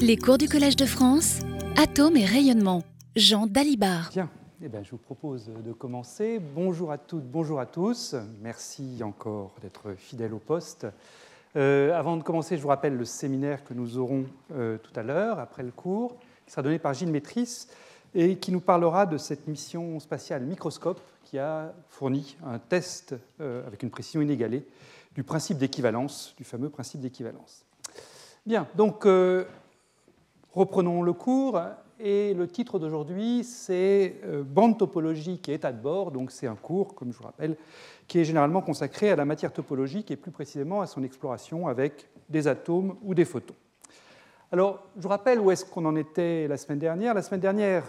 Les cours du Collège de France, Atomes et rayonnement. Jean Dalibard. Bien, eh bien, je vous propose de commencer. Bonjour à toutes, bonjour à tous. Merci encore d'être fidèles au poste. Euh, avant de commencer, je vous rappelle le séminaire que nous aurons euh, tout à l'heure, après le cours, qui sera donné par Gilles Métris et qui nous parlera de cette mission spatiale Microscope qui a fourni un test euh, avec une précision inégalée du principe d'équivalence, du fameux principe d'équivalence. Bien, donc reprenons le cours. Et le titre d'aujourd'hui, c'est Bande topologique et état de bord. Donc c'est un cours, comme je vous rappelle, qui est généralement consacré à la matière topologique et plus précisément à son exploration avec des atomes ou des photons. Alors, je vous rappelle où est-ce qu'on en était la semaine dernière. La semaine dernière,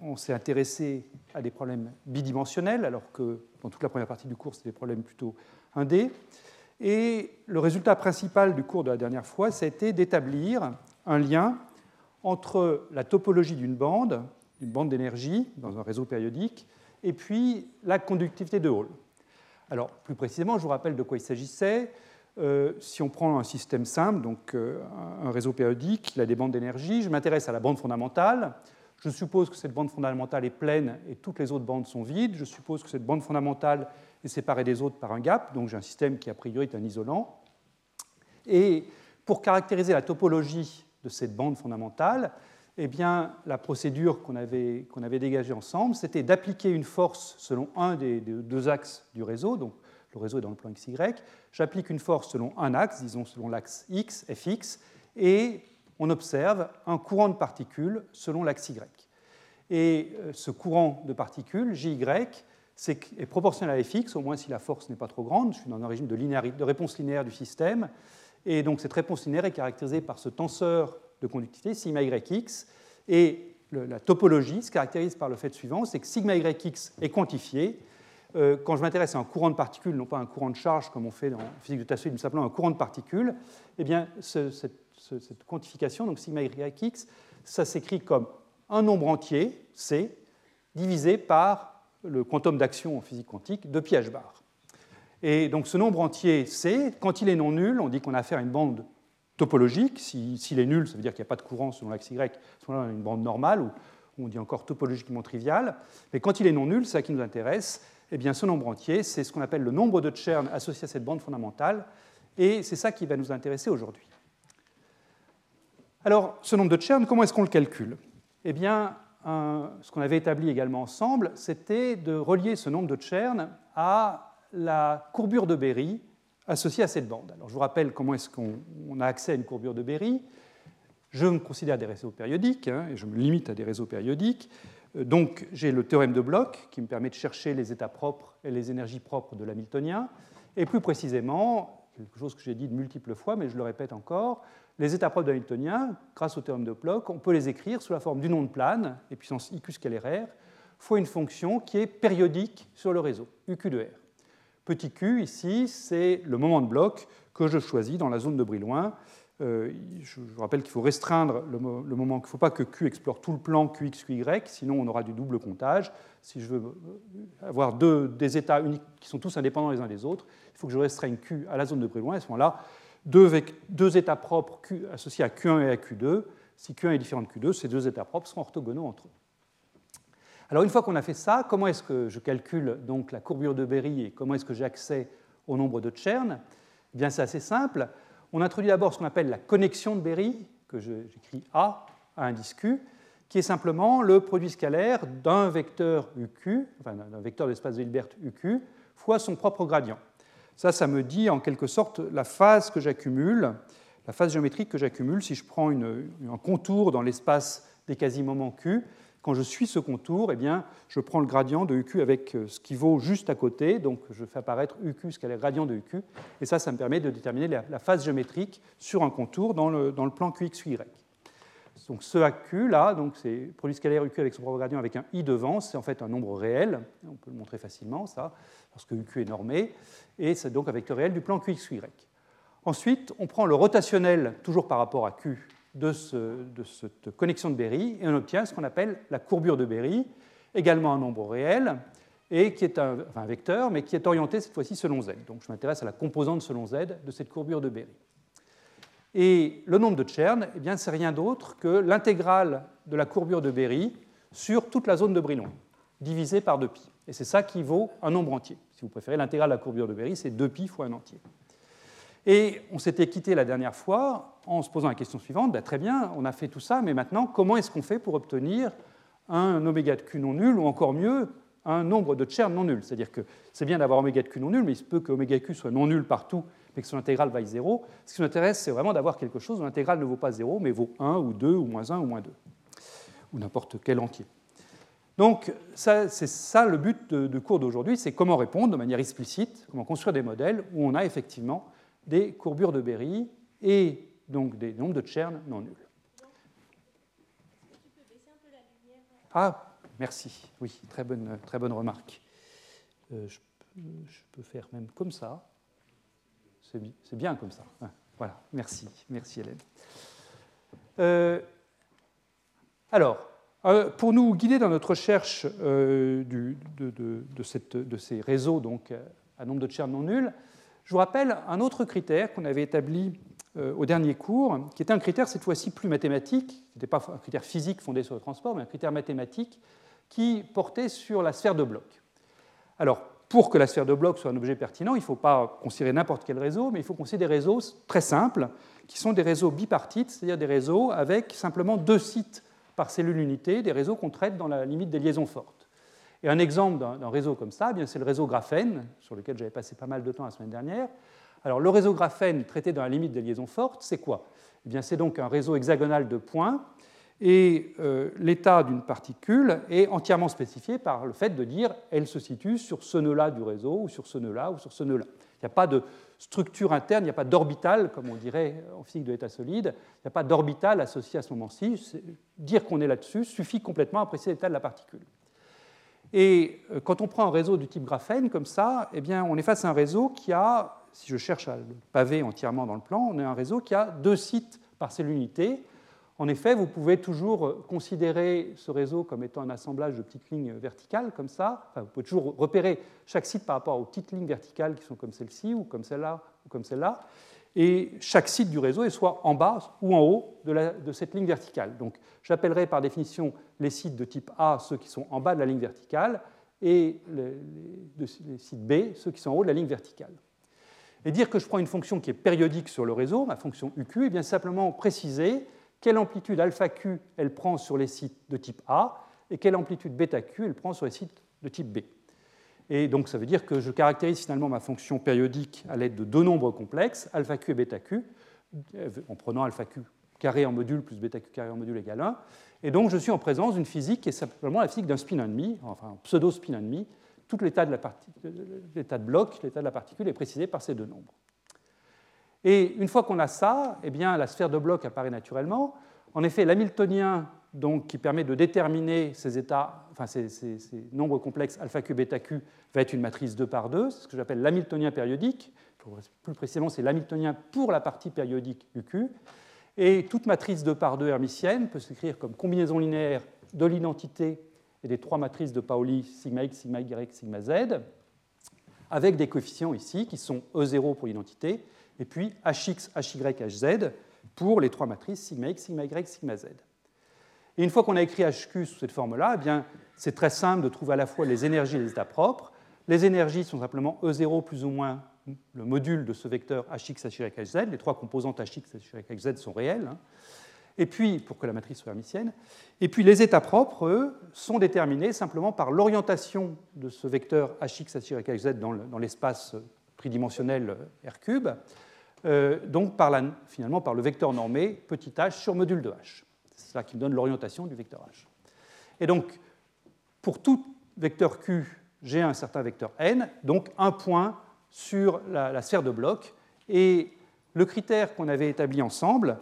on s'est intéressé à des problèmes bidimensionnels, alors que dans toute la première partie du cours, c'était des problèmes plutôt 1D. Et le résultat principal du cours de la dernière fois, été d'établir un lien entre la topologie d'une bande, d'une bande d'énergie dans un réseau périodique, et puis la conductivité de Hall. Alors, plus précisément, je vous rappelle de quoi il s'agissait. Euh, si on prend un système simple, donc euh, un réseau périodique, il a des bandes d'énergie, je m'intéresse à la bande fondamentale. Je suppose que cette bande fondamentale est pleine et toutes les autres bandes sont vides. Je suppose que cette bande fondamentale est séparée des autres par un gap, donc j'ai un système qui a priori est un isolant. Et pour caractériser la topologie de cette bande fondamentale, eh la procédure qu'on avait, qu'on avait dégagée ensemble, c'était d'appliquer une force selon un des, deux axes du réseau, donc le réseau est dans le plan XY, j'applique une force selon un axe, disons selon l'axe X, Fx, et on observe un courant de particules selon l'axe Y. Et euh, ce courant de particules, JY, est proportionnel à Fx, au moins si la force n'est pas trop grande, je suis dans un régime de, réponse linéaire du système, et donc cette réponse linéaire est caractérisée par ce tenseur de conductivité, sigma yx, et la topologie se caractérise par le fait suivant, c'est que sigma yx est quantifié. Euh, quand je m'intéresse à un courant de particules, non pas un courant de charge comme on fait dans physique de Tassoïde, mais simplement un courant de particules, eh bien, cette, quantification, donc sigma yx, ça s'écrit comme un nombre entier, c, divisé par le quantum d'action en physique quantique de pi h bar. Et donc ce nombre entier c, quand il est non nul, on dit qu'on a affaire à une bande topologique. S'il est nul, ça veut dire qu'il n'y a pas de courant selon l'axe Y. Moment-là, on a une bande normale, ou on dit encore topologiquement triviale. Mais quand il est non nul, c'est ça qui nous intéresse. Eh bien, ce nombre entier, c'est ce qu'on appelle le nombre de Chern associé à cette bande fondamentale. Et c'est ça qui va nous intéresser aujourd'hui. Alors, ce nombre de Chern, comment est-ce qu'on le calcule? Eh bien, ce qu'on avait établi également ensemble, c'était de relier ce nombre de Chern à la courbure de Berry associé à cette bande. Alors je vous rappelle comment est-ce qu'on a accès à une courbure de Berry. Je me considère des réseaux périodiques, hein, et je me limite à des réseaux périodiques. Euh, donc j'ai le théorème de Bloch qui me permet de chercher les états propres et les énergies propres de l'hamiltonien. Et plus précisément, quelque chose que j'ai dit de multiples fois, mais je le répète encore, les états propres de l'hamiltonien, grâce au théorème de Bloch, on peut les écrire sous la forme d'une onde plane, et puissance IQ scalaire fois une fonction qui est périodique sur le réseau, UQ de R. Petit q, ici, c'est le moment de bloc que je choisis dans la zone de Brillouin. Euh, je vous rappelle qu'il faut restreindre le, moment, qu'il ne faut pas que Q explore tout le plan QX, QY, sinon on aura du double comptage. Si je veux euh, avoir deux, des états uniques qui sont tous indépendants les uns des autres, il faut que je restreigne Q à la zone de Brillouin. À ce moment-là, deux, états propres associés à Q1 et à Q2. Si Q1 est différent de Q2, ces deux états propres sont orthogonaux entre eux. Alors une fois qu'on a fait ça, comment est-ce que je calcule donc la courbure de Berry et comment est-ce que j'ai accès au nombre de Chern eh bien c'est assez simple. On introduit d'abord ce qu'on appelle la connexion de Berry, que j'écris A à indice Q, qui est simplement le produit scalaire d'un vecteur UQ, enfin d'un vecteur d'espace de Hilbert UQ, fois son propre gradient. Ça, ça me dit en quelque sorte la phase que j'accumule, la phase géométrique que j'accumule si je prends un contour dans l'espace des quasi-moments Q. Quand je suis ce contour, eh bien, je prends le gradient de UQ avec euh, ce qui vaut juste à côté, donc je fais apparaître UQ, ce qu'est le gradient de UQ, et ça, ça me permet de déterminer la, phase géométrique sur un contour dans le, dans le plan QXY. Donc ce AQ là, donc c'est produit scalaire UQ avec son propre gradient avec un i devant, c'est en fait un nombre réel, on peut le montrer facilement ça, parce que UQ est normé, et c'est donc un vecteur réel du plan QXY. Ensuite, on prend le rotationnel, toujours par rapport à Q de, cette connexion de Berry et on obtient ce qu'on appelle la courbure de Berry, également un nombre réel, et qui est un, vecteur, mais qui est orienté cette fois-ci selon z. Donc je m'intéresse à la composante selon z de cette courbure de Berry. Et le nombre de Chern, eh bien, c'est rien d'autre que l'intégrale de la courbure de Berry sur toute la zone de Brillouin, divisée par 2pi. Et c'est ça qui vaut un nombre entier. Si vous préférez, l'intégrale de la courbure de Berry, c'est 2pi fois un entier. Et on s'était quitté la dernière fois en se posant la question suivante, ben, très bien, on a fait tout ça, mais maintenant, comment est-ce qu'on fait pour obtenir un oméga de Q non nul, ou encore mieux, un nombre de Chern non nul C'est-à-dire que c'est bien d'avoir oméga de Q non nul, mais il se peut que oméga Q soit non nul partout, que son intégrale vaille 0. Ce qui nous intéresse, c'est vraiment d'avoir quelque chose où l'intégrale ne vaut pas 0, mais vaut 1 ou 2 ou moins 1 ou moins 2, ou n'importe quel entier. Donc, c'est ça le but du cours d'aujourd'hui, c'est comment répondre de manière explicite, comment construire des modèles où on a effectivement des courbures de Berry et donc des nombres de Chern non nuls. Ah, merci. Oui, très bonne, très bonne remarque. Euh, je, peux faire même comme ça. C'est bien comme ça. voilà, merci. Merci Hélène. Euh, alors, euh, pour nous guider dans notre recherche du, de, ces réseaux donc, à nombre de Chern non nuls, je vous rappelle un autre critère qu'on avait établi euh, au dernier cours, qui était un critère cette fois-ci plus mathématique, qui n'était pas un critère physique fondé sur le transport, mais un critère mathématique qui portait sur la sphère de bloc. Alors, pour que la sphère de bloc soit un objet pertinent, il ne faut pas considérer n'importe quel réseau, mais il faut considérer des réseaux très simples, qui sont des réseaux bipartites, c'est-à-dire des réseaux avec simplement deux sites par cellule unité, des réseaux qu'on traite dans la limite des liaisons fortes. Et un exemple d'un réseau comme ça, eh c'est le réseau graphène, sur lequel j'avais passé pas mal de temps la semaine dernière. Alors, le réseau graphène traité dans la limite des liaisons fortes, c'est quoi? Eh C'est donc un réseau hexagonal de points, et euh, l'état d'une particule est entièrement spécifié par le fait de dire elle se situe sur ce nœud-là du réseau, ou sur ce nœud-là, ou sur ce nœud-là. Il n'y a pas de structure interne, il n'y a pas d'orbital, comme on dirait en physique de l'état solide, il n'y a pas d'orbital associé à ce moment-ci. Dire qu'on est là-dessus suffit complètement à apprécier l'état de la particule. Et euh, quand on prend un réseau du type graphène comme ça, eh bien, on est face à un réseau qui a, si je cherche à le paver entièrement dans le plan, on a un réseau qui a deux sites par cellule unité. En effet, vous pouvez toujours considérer ce réseau comme étant un assemblage de petites lignes verticales comme ça. vous pouvez toujours repérer chaque site par rapport aux petites lignes verticales qui sont comme celle-ci ou comme celle-là ou comme celle-là et chaque site du réseau est soit en bas ou en haut de, cette ligne verticale. Donc j'appellerai par définition les sites de type A ceux qui sont en bas de la ligne verticale et les, sites B ceux qui sont en haut de la ligne verticale. Et dire que je prends une fonction qui est périodique sur le réseau, ma fonction UQ, eh bien simplement préciser quelle amplitude alpha Q elle prend sur les sites de type A et quelle amplitude bêta Q elle prend sur les sites de type B. Et donc ça veut dire que je caractérise finalement ma fonction périodique à l'aide de deux nombres complexes, alpha q et bêta q, en prenant alpha q carré en module plus bêta q carré en module égale 1. Et donc je suis en présence d'une physique qui est simplement la physique d'un spin ennemi, enfin un pseudo-spin ennemi. Tout l'état de, l'état de bloc, l'état de la particule est précisé par ces deux nombres. Et une fois qu'on a ça, eh bien, la sphère de bloc apparaît naturellement. En effet, l'hamiltonien donc, qui permet de déterminer ces états, enfin ces, nombres complexes alpha q, bêta q, va être une matrice 2 par 2, c'est ce que j'appelle l'hamiltonien périodique. Plus précisément, c'est l'hamiltonien pour la partie périodique UQ. Et toute matrice 2 par 2 hermitienne peut s'écrire comme combinaison linéaire de l'identité et des trois matrices de Pauli, sigma x, sigma y, sigma z, avec des coefficients ici qui sont E0 pour l'identité, et puis hx, hy, hz pour les trois matrices sigma x, sigma y, sigma z. Et une fois qu'on a écrit HQ sous cette forme-là, eh c'est très simple de trouver à la fois les énergies et les états propres. Les énergies sont simplement E0 plus ou moins le module de ce vecteur Hx, Hy, Hz. Les trois composantes Hx, Hy, Hz sont réelles. Hein. Et puis, pour que la matrice soit hermitienne. Et puis, les états propres, eux, sont déterminés simplement par l'orientation de ce vecteur Hx, Hy, Hz dans l'espace tridimensionnel R3, euh, donc finalement par le vecteur normé petit h sur module de h. C'est ça qui me donne l'orientation du vecteur h. Et donc, pour tout vecteur q, j'ai un certain vecteur n, donc un point sur la, sphère de bloc. Et le critère qu'on avait établi ensemble,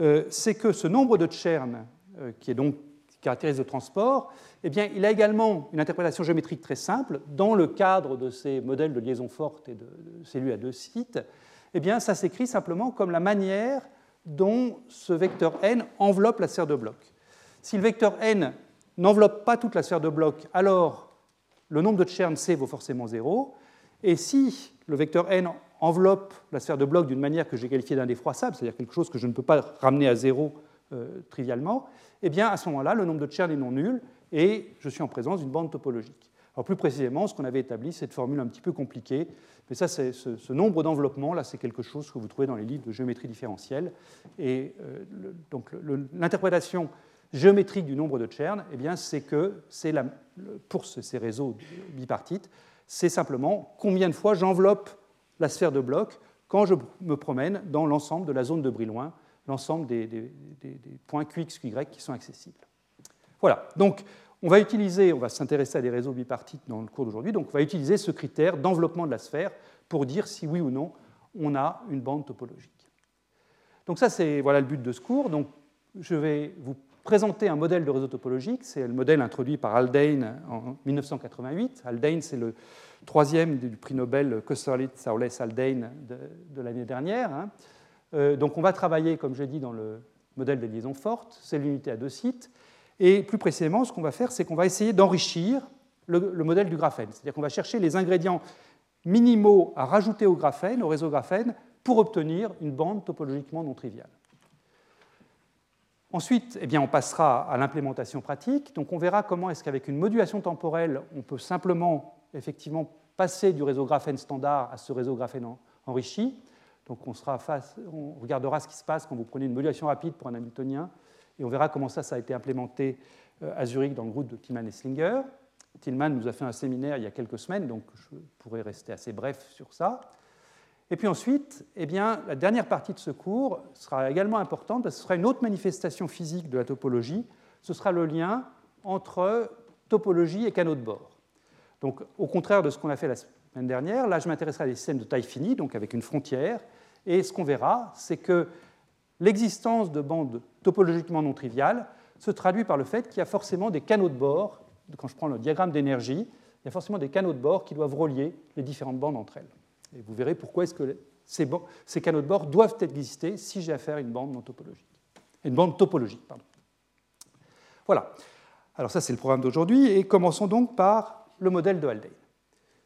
euh, c'est que ce nombre de Chern, euh, qui est donc caractérise le transport, eh bien, il a également une interprétation géométrique très simple dans le cadre de ces modèles de liaison forte et de cellules à deux sites. Eh bien, ça s'écrit simplement comme la manière dont ce vecteur n enveloppe la sphère de bloc. Si le vecteur n n'enveloppe pas toute la sphère de bloc, alors le nombre de Chern C vaut forcément 0. Et si le vecteur n enveloppe la sphère de bloc d'une manière que j'ai qualifiée d'indéfroissable, c'est-à-dire quelque chose que je ne peux pas ramener à zéro euh, trivialement, eh bien, à ce moment-là, le nombre de Chern est non nul et je suis en présence d'une bande topologique. Plus précisément, ce qu'on avait établi, c'est une formule un petit peu compliquée, mais ça, ce, nombre d'enveloppements, là, c'est quelque chose que vous trouvez dans les livres de géométrie différentielle. Et euh, donc, l'interprétation géométrique du nombre de Chern, eh bien, c'est que pour ces réseaux bipartites, c'est simplement combien de fois j'enveloppe la sphère de bloc quand je me promène dans l'ensemble de la zone de Brillouin, l'ensemble des, points QX, QY qui sont accessibles. Voilà, donc on va utiliser, on va s'intéresser à des réseaux bipartites dans le cours d'aujourd'hui, donc on va utiliser ce critère d'enveloppement de la sphère pour dire si oui ou non on a une bande topologique. Donc ça, c'est voilà le but de ce cours. Donc je vais vous présenter un modèle de réseau topologique. C'est le modèle introduit par Haldane en 1988. Haldane, c'est le troisième du prix Nobel Kosterlitz, Saules, Haldane de, l'année dernière. Hein. Euh, donc on va travailler, comme j'ai dit, dans le modèle des liaisons fortes. C'est l'unité à deux sites. Et plus précisément, ce qu'on va faire, c'est qu'on va essayer d'enrichir le, le, modèle du graphène. C'est-à-dire qu'on va chercher les ingrédients minimaux à rajouter au graphène, au réseau graphène, pour obtenir une bande topologiquement non triviale. Ensuite, eh bien, on passera à l'implémentation pratique. Donc, on verra comment est-ce qu'avec une modulation temporelle, on peut simplement effectivement passer du réseau graphène standard à ce réseau graphène enrichi. Donc, on, sera face, on regardera ce qui se passe quand vous prenez une modulation rapide pour un Hamiltonien, et on verra comment ça, ça a été implémenté euh, à Zurich dans le groupe de Tillman et Slinger. Tillman nous a fait un séminaire il y a quelques semaines, donc je pourrais rester assez bref sur ça. Et puis ensuite, eh bien, la dernière partie de ce cours sera également importante parce que ce sera une autre manifestation physique de la topologie. Ce sera le lien entre topologie et canaux de bord. Donc, au contraire de ce qu'on a fait la semaine dernière, là, je m'intéresserai à des systèmes de taille finie, donc avec une frontière. Et ce qu'on verra, c'est que l'existence de bandes topologiquement non triviales se traduit par le fait qu'il y a forcément des canaux de bord. Quand je prends le diagramme d'énergie, il y a forcément des canaux de bord qui doivent relier les différentes bandes entre elles. Et vous verrez pourquoi est-ce que ces, canaux de bord doivent exister si j'ai affaire à une bande non topologique. Une bande topologique. Voilà. Alors ça, c'est le programme d'aujourd'hui. Et commençons donc par le modèle de Haldane.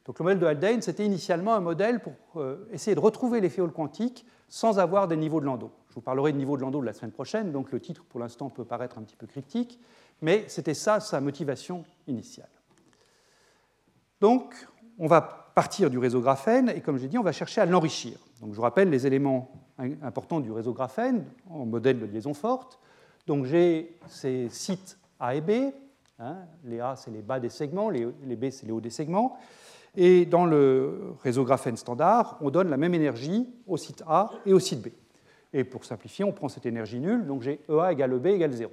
Donc le modèle de Haldane, c'était initialement un modèle pour euh, essayer de retrouver les féoles quantiques sans avoir des niveaux de Landau. Je vous parlerai de niveau de Landau la semaine prochaine, donc le titre pour l'instant peut paraître un petit peu cryptique, mais c'était ça sa motivation initiale. Donc on va partir du réseau graphène et, comme j'ai dit, on va chercher à l'enrichir. Donc, je vous rappelle les éléments importants du réseau graphène en modèle de liaison forte. Donc, j'ai ces sites A et B. Hein. les A, c'est les bas des segments, les, B, c'est les hauts des segments. Et dans le réseau graphène standard, on donne la même énergie au site A et au site B. Et pour simplifier, on prend cette énergie nulle, donc j'ai EA égale EB égale 0.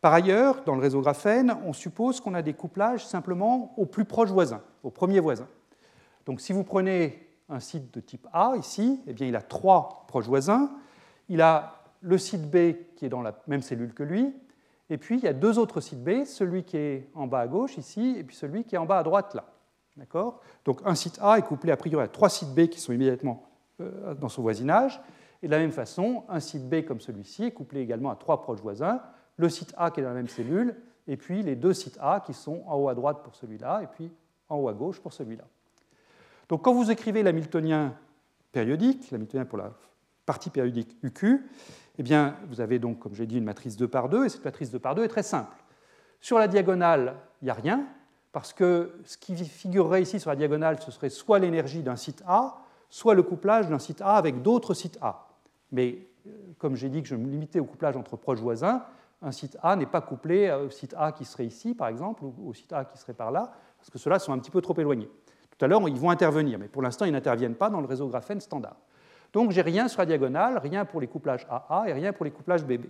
Par ailleurs, dans le réseau graphène, on suppose qu'on a des couplages simplement aux plus proches voisins, aux premiers voisins. Donc si vous prenez un site de type A ici, eh bien, il a trois proches voisins. Il a le site B qui est dans la même cellule que lui, et puis il y a deux autres sites B, celui qui est en bas à gauche ici, et puis celui qui est en bas à droite là. D'accord? Donc un site A est couplé a priori à trois sites B qui sont immédiatement euh, dans son voisinage, et de la même façon, un site B comme celui-ci est couplé également à trois proches voisins, le site A qui est dans la même cellule, et puis les deux sites A qui sont en haut à droite pour celui-là, et puis en haut à gauche pour celui-là. Donc quand vous écrivez l'hamiltonien périodique, l'hamiltonien pour la partie périodique UQ, eh bien, vous avez donc, comme j'ai dit, une matrice 2 par 2, et cette matrice 2 par 2 est très simple. Sur la diagonale, il n'y a rien, parce que ce qui figurerait ici sur la diagonale, ce serait soit l'énergie d'un site A, soit le couplage d'un site A avec d'autres sites A. Mais euh, comme j'ai dit que je me limitais au couplage entre proches voisins, un site A n'est pas couplé au site A qui serait ici, par exemple, ou au site A qui serait par là, parce que ceux-là sont un petit peu trop éloignés. Tout à l'heure, ils vont intervenir, mais pour l'instant, ils n'interviennent pas dans le réseau graphène standard. Donc, j'ai rien sur la diagonale, rien pour les couplages AA et rien pour les couplages BB.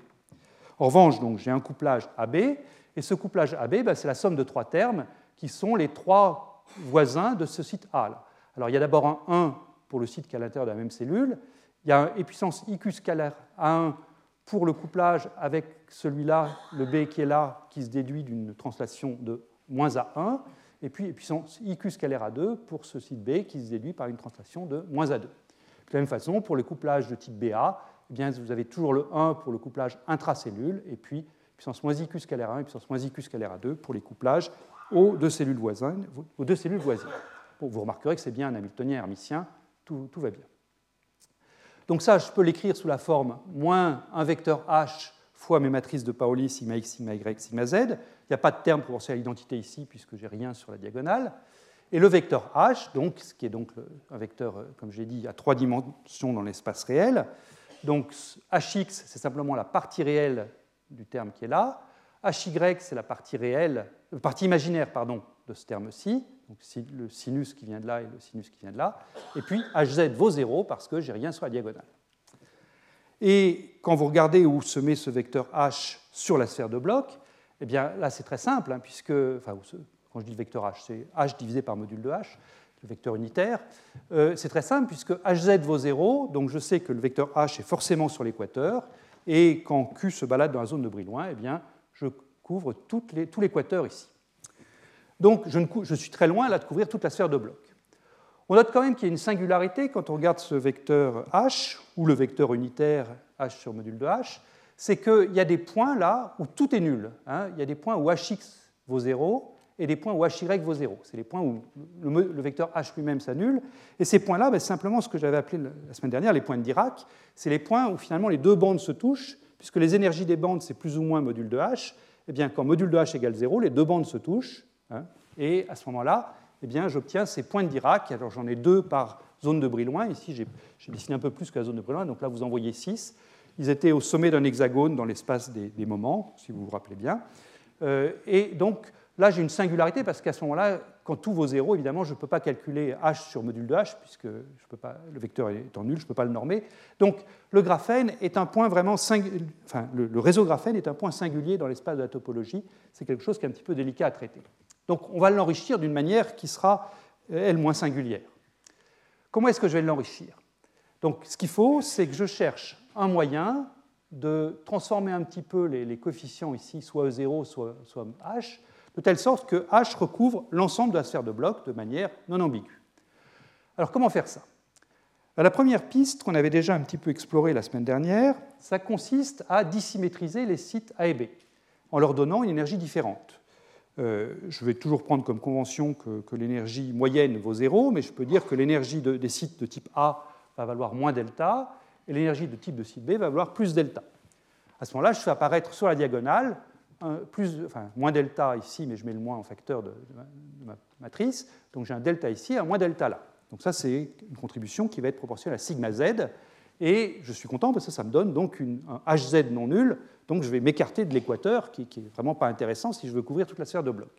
En revanche, j'ai un couplage AB, et ce couplage AB, ben, c'est la somme de trois termes qui sont les trois voisins de ce site A. Alors, il y a d'abord un 1 pour le site qui est à l'intérieur de la même cellule, il y a un puissance IQ scalaire A1 pour le couplage avec celui-là, le B qui est là, qui se déduit d'une translation de moins A1, et puis puissance IQ scalaire A2 pour ce site B qui se déduit par une translation de moins A2. De la même façon, pour le couplage de type BA, eh bien, vous avez toujours le 1 pour le couplage intracellule, et puis puissance moins IQ scalaire 1 et puissance moins IQ scalaire A2 pour les couplages aux deux cellules voisines. Aux deux cellules voisines. vous remarquerez que c'est bien un Hamiltonien hermitien tout, va bien. Donc ça, je peux l'écrire sous la forme moins un vecteur h fois mes matrices de Pauli, sigma x, sigma y, sigma z. Il n'y a pas de terme proportionnel à l'identité ici, puisque j'ai rien sur la diagonale. Et le vecteur h, donc, ce qui est donc un vecteur, euh, comme j'ai dit, à trois dimensions dans l'espace réel. Donc hx, c'est simplement la partie réelle du terme qui est là. hy, c'est la partie réelle, la partie imaginaire pardon, de ce terme-ci donc le sinus qui vient de là et le sinus qui vient de là. Et puis Hz vaut 0 parce que j'ai rien sur la diagonale. Et quand vous regardez où se met ce vecteur H sur la sphère de bloc, eh bien là c'est très simple, hein, puisque, enfin, quand je dis vecteur H, c'est H divisé par module de H, le vecteur unitaire. Euh, c'est très simple puisque Hz vaut 0, donc je sais que le vecteur H est forcément sur l'équateur, et quand Q se balade dans la zone de Brillouin, eh bien, je couvre tout l'équateur ici. Donc je, suis très loin là de couvrir toute la sphère de bloc. On note quand même qu'il y a une singularité quand on regarde ce vecteur h, ou le vecteur unitaire h sur module de h, c'est qu'il y a des points là où tout est nul. Hein. Il y a des points où hx vaut 0 et des points où hy vaut 0. C'est les points où le, vecteur h lui-même s'annule. Et ces points-là, ben, simplement ce que j'avais appelé la semaine dernière les points de Dirac. C'est les points où finalement les deux bandes se touchent, puisque les énergies des bandes, c'est plus ou moins module de h. Eh bien, quand module de h égale 0, les deux bandes se touchent. Et à ce moment-là, eh bien, j'obtiens ces points de Dirac. Alors j'en ai deux par zone de Brillouin. Ici, j'ai dessiné un peu plus que la zone de Brillouin. Donc là, vous en voyez six. Ils étaient au sommet d'un hexagone dans l'espace des, moments, si vous vous rappelez bien. Euh, et donc là, j'ai une singularité parce qu'à ce moment-là, quand tout vaut zéro, évidemment, je ne peux pas calculer h sur module de h, puisque le vecteur étant nul, je ne peux pas le normer. Donc le graphène est un point vraiment enfin, le réseau graphène est un point singulier dans l'espace de la topologie. C'est quelque chose qui est un petit peu délicat à traiter. Donc on va l'enrichir d'une manière qui sera, elle, moins singulière. Comment est-ce que je vais l'enrichir? Donc ce qu'il faut, c'est que je cherche un moyen de transformer un petit peu les, coefficients ici, soit E0, soit, soit, H, de telle sorte que H recouvre l'ensemble de la sphère de bloc de manière non ambiguë. Alors comment faire ça? La première piste qu'on avait déjà un petit peu explorée la semaine dernière, ça consiste à dissymétriser les sites A et B en leur donnant une énergie différente. Euh, je vais toujours prendre comme convention que, l'énergie moyenne vaut zéro, mais je peux dire que l'énergie des sites de type A va valoir moins delta, et l'énergie de type de site B va valoir plus delta. À ce moment-là, je fais apparaître sur la diagonale moins delta ici, mais je mets le moins en facteur de, ma matrice, donc j'ai un delta ici et un moins delta là. Donc ça, c'est une contribution qui va être proportionnelle à sigma z, et je suis content parce que ça me donne donc un hz non nul. Donc je vais m'écarter de l'équateur, qui n'est vraiment pas intéressant si je veux couvrir toute la sphère de bloc.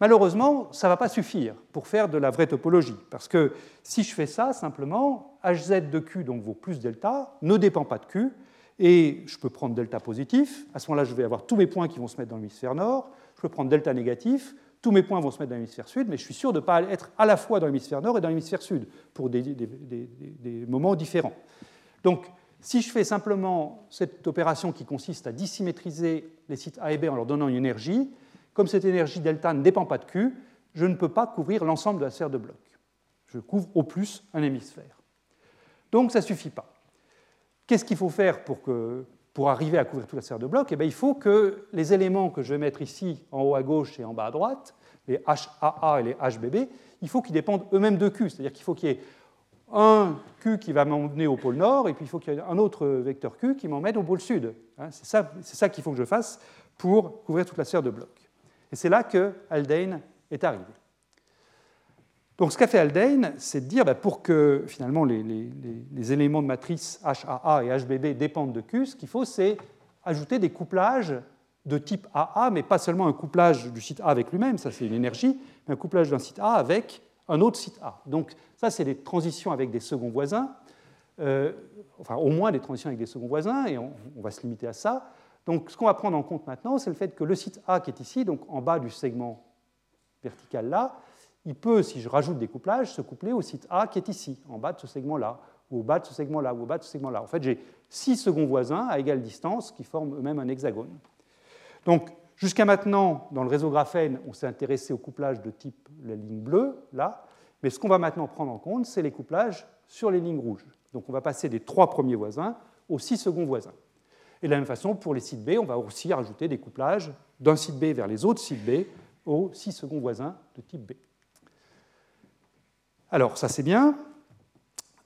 Malheureusement, ça ne va pas suffire pour faire de la vraie topologie, parce que si je fais ça, simplement, hz de q donc vaut plus delta, ne dépend pas de q, et je peux prendre delta positif, à ce moment-là, je vais avoir tous mes points qui vont se mettre dans l'hémisphère nord, je peux prendre delta négatif, tous mes points vont se mettre dans l'hémisphère sud, mais je suis sûr de ne pas être à la fois dans l'hémisphère nord et dans l'hémisphère sud, pour des, moments différents. Donc, si je fais simplement cette opération qui consiste à dissymétriser les sites A et B en leur donnant une énergie, comme cette énergie delta ne dépend pas de Q, je ne peux pas couvrir l'ensemble de la sphère de bloc. Je couvre au plus un hémisphère. Donc ça ne suffit pas. Qu'est-ce qu'il faut faire pour, que, pour, arriver à couvrir toute la sphère de bloc eh bien, Il faut que les éléments que je vais mettre ici en haut à gauche et en bas à droite, les HAA et les HBB, il faut qu'ils dépendent eux-mêmes de Q. C'est-à-dire qu'il faut qu'il y ait un Q qui va m'emmener au pôle nord, et puis il faut qu'il y ait un autre vecteur Q qui m'emmène au pôle sud. Hein, c'est ça, ça qu'il faut que je fasse pour couvrir toute la sphère de bloc. Et c'est là que Haldane est arrivé. Donc ce qu'a fait Haldane, c'est de dire, bah, pour que finalement les, éléments de matrice HAA et HBB dépendent de Q, ce qu'il faut, c'est ajouter des couplages de type AA, mais pas seulement un couplage du site A avec lui-même, ça c'est une énergie, mais un couplage d'un site A avec un autre site A. Donc ça, c'est des transitions avec des seconds voisins, euh, enfin au moins des transitions avec des seconds voisins, et on, va se limiter à ça. Donc ce qu'on va prendre en compte maintenant, c'est le fait que le site A qui est ici, donc en bas du segment vertical là, il peut, si je rajoute des couplages, se coupler au site A qui est ici, en bas de ce segment-là, ou au bas de ce segment-là, ou au bas de ce segment-là. En fait, j'ai six seconds voisins à égale distance qui forment eux-mêmes un hexagone. Donc, jusqu'à maintenant, dans le réseau graphène, on s'est intéressé au couplage de type la ligne bleue, là, mais ce qu'on va maintenant prendre en compte, c'est les couplages sur les lignes rouges. Donc on va passer des trois premiers voisins aux six seconds voisins. Et de la même façon, pour les sites B, on va aussi rajouter des couplages d'un site B vers les autres sites B aux six seconds voisins de type B. Alors ça c'est bien.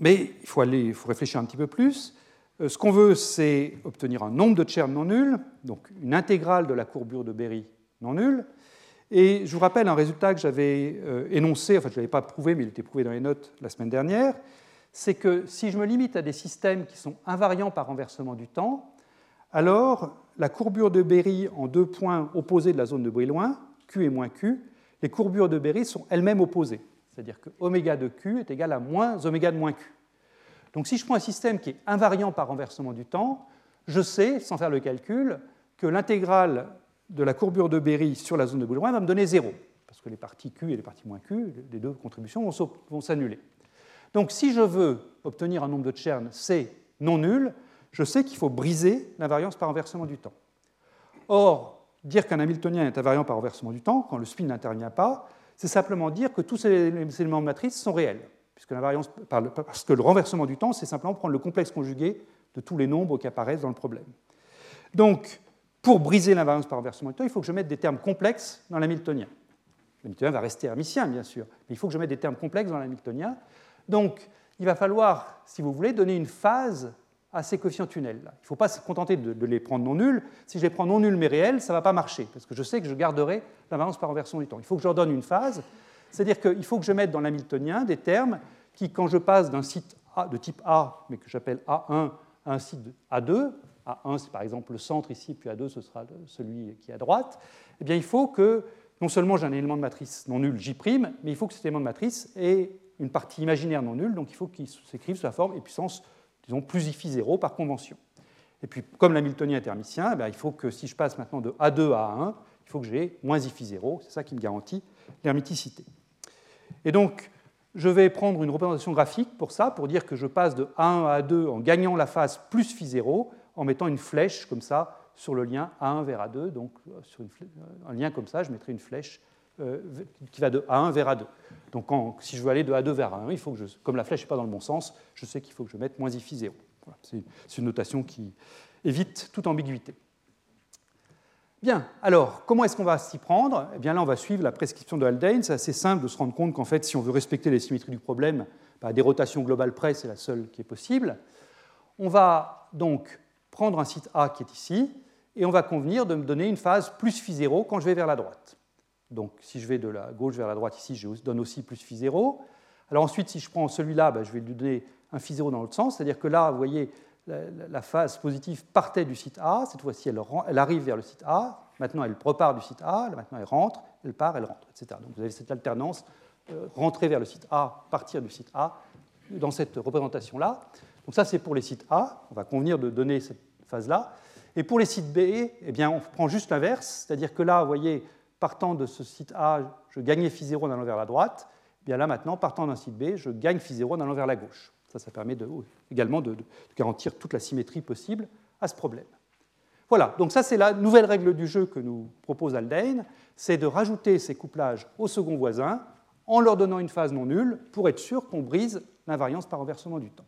Mais il faut, aller, il faut réfléchir un petit peu plus. Euh, ce qu'on veut, c'est obtenir un nombre de Chern non nul, donc une intégrale de la courbure de Berry non nulle. Et je vous rappelle un résultat que j'avais euh, énoncé, enfin je ne l'avais pas prouvé, mais il était prouvé dans les notes la semaine dernière, c'est que si je me limite à des systèmes qui sont invariants par renversement du temps, alors la courbure de Berry en deux points opposés de la zone de Brillouin, Q et moins Q, les courbures de Berry sont elles-mêmes opposées. C'est-à-dire que oméga de Q est égal à moins oméga de moins Q. Donc si je prends un système qui est invariant par renversement du temps, je sais, sans faire le calcul, que l'intégrale de la courbure de Berry sur la zone de Brillouin va me donner 0, parce que les parties Q et les parties moins Q, les deux contributions vont s'annuler. Donc si je veux obtenir un nombre de Chern C non nul, je sais qu'il faut briser l'invariance par renversement du temps. Or, dire qu'un Hamiltonien est invariant par renversement du temps, quand le spin n'intervient pas, c'est simplement dire que tous ces éléments de matrice sont réels, puisque parce que le renversement du temps, c'est simplement prendre le complexe conjugué de tous les nombres qui apparaissent dans le problème. Donc, pour briser l'invariance par renversement du temps, il faut que je mette des termes complexes dans l'hamiltonien. L'hamiltonien va rester hermitien, bien sûr, mais il faut que je mette des termes complexes dans l'hamiltonien. Donc, il va falloir, si vous voulez, donner une phase à ces coefficients tunnels. Il ne faut pas se contenter de, les prendre non nuls. Si je les prends non nuls mais réels, ça ne va pas marcher, parce que je sais que je garderai l'invariance par renversement du temps. Il faut que je leur donne une phase, c'est-à-dire qu'il faut que je mette dans l'hamiltonien des termes qui, quand je passe d'un site A, de type A, mais que j'appelle A1, à un site A2, A1 c'est par exemple le centre ici, puis A2 ce sera celui qui est à droite, eh bien il faut que non seulement j'ai un élément de matrice non nul J', mais il faut que cet élément de matrice ait une partie imaginaire non nulle, donc il faut qu'il s'écrive sous la forme et puissance disons, plus phi 0 par convention. Et puis, comme l'hamiltonien est hermitien, eh il faut que si je passe maintenant de A2 à A1, il faut que j'ai moins phi 0 c'est ça qui me garantit l'hermiticité. Et donc, je vais prendre une représentation graphique pour ça, pour dire que je passe de A1 à A2 en gagnant la phase plus phi 0, en mettant une flèche comme ça sur le lien A1 vers A2. Donc, sur un lien comme ça, je mettrai une flèche qui va de A1 vers A2. Donc si je veux aller de A2 vers A1, il faut que comme la flèche n'est pas dans le bon sens, je sais qu'il faut que je mette moins phi 0. c'est une notation qui évite toute ambiguïté. Bien, alors, comment est-ce qu'on va s'y prendre? Eh bien là, on va suivre la prescription de Haldane. C'est assez simple de se rendre compte qu'en fait, si on veut respecter les symétries du problème, bah, des rotations globales près, c'est la seule qui est possible. On va donc prendre un site A qui est ici, et on va convenir de me donner une phase plus phi 0 quand je vais vers la droite. Donc si je vais de la gauche vers la droite ici, je donne aussi plus phi 0. Alors ensuite, si je prends celui-là, ben, je vais lui donner un phi 0 dans l'autre sens, c'est-à-dire que là, vous voyez, la, phase positive partait du site A, cette fois-ci elle, elle, arrive vers le site A, maintenant elle repart du site A, maintenant elle rentre, elle part, elle rentre, etc. Donc vous avez cette alternance, euh, rentrer vers le site A, partir du site A, dans cette représentation-là. Donc ça c'est pour les sites A, on va convenir de donner cette phase-là. Et pour les sites B, eh bien, on prend juste l'inverse, c'est-à-dire que là, vous voyez, partant de ce site A, je gagnais phi 0 en allant vers la droite, eh bien là maintenant, partant d'un site B, je gagne phi 0 en allant vers la gauche. Ça, ça permet également de, garantir toute la symétrie possible à ce problème. Voilà, donc ça c'est la nouvelle règle du jeu que nous propose Haldane, c'est de rajouter ces couplages au second voisin en leur donnant une phase non nulle pour être sûr qu'on brise l'invariance par renversement du temps.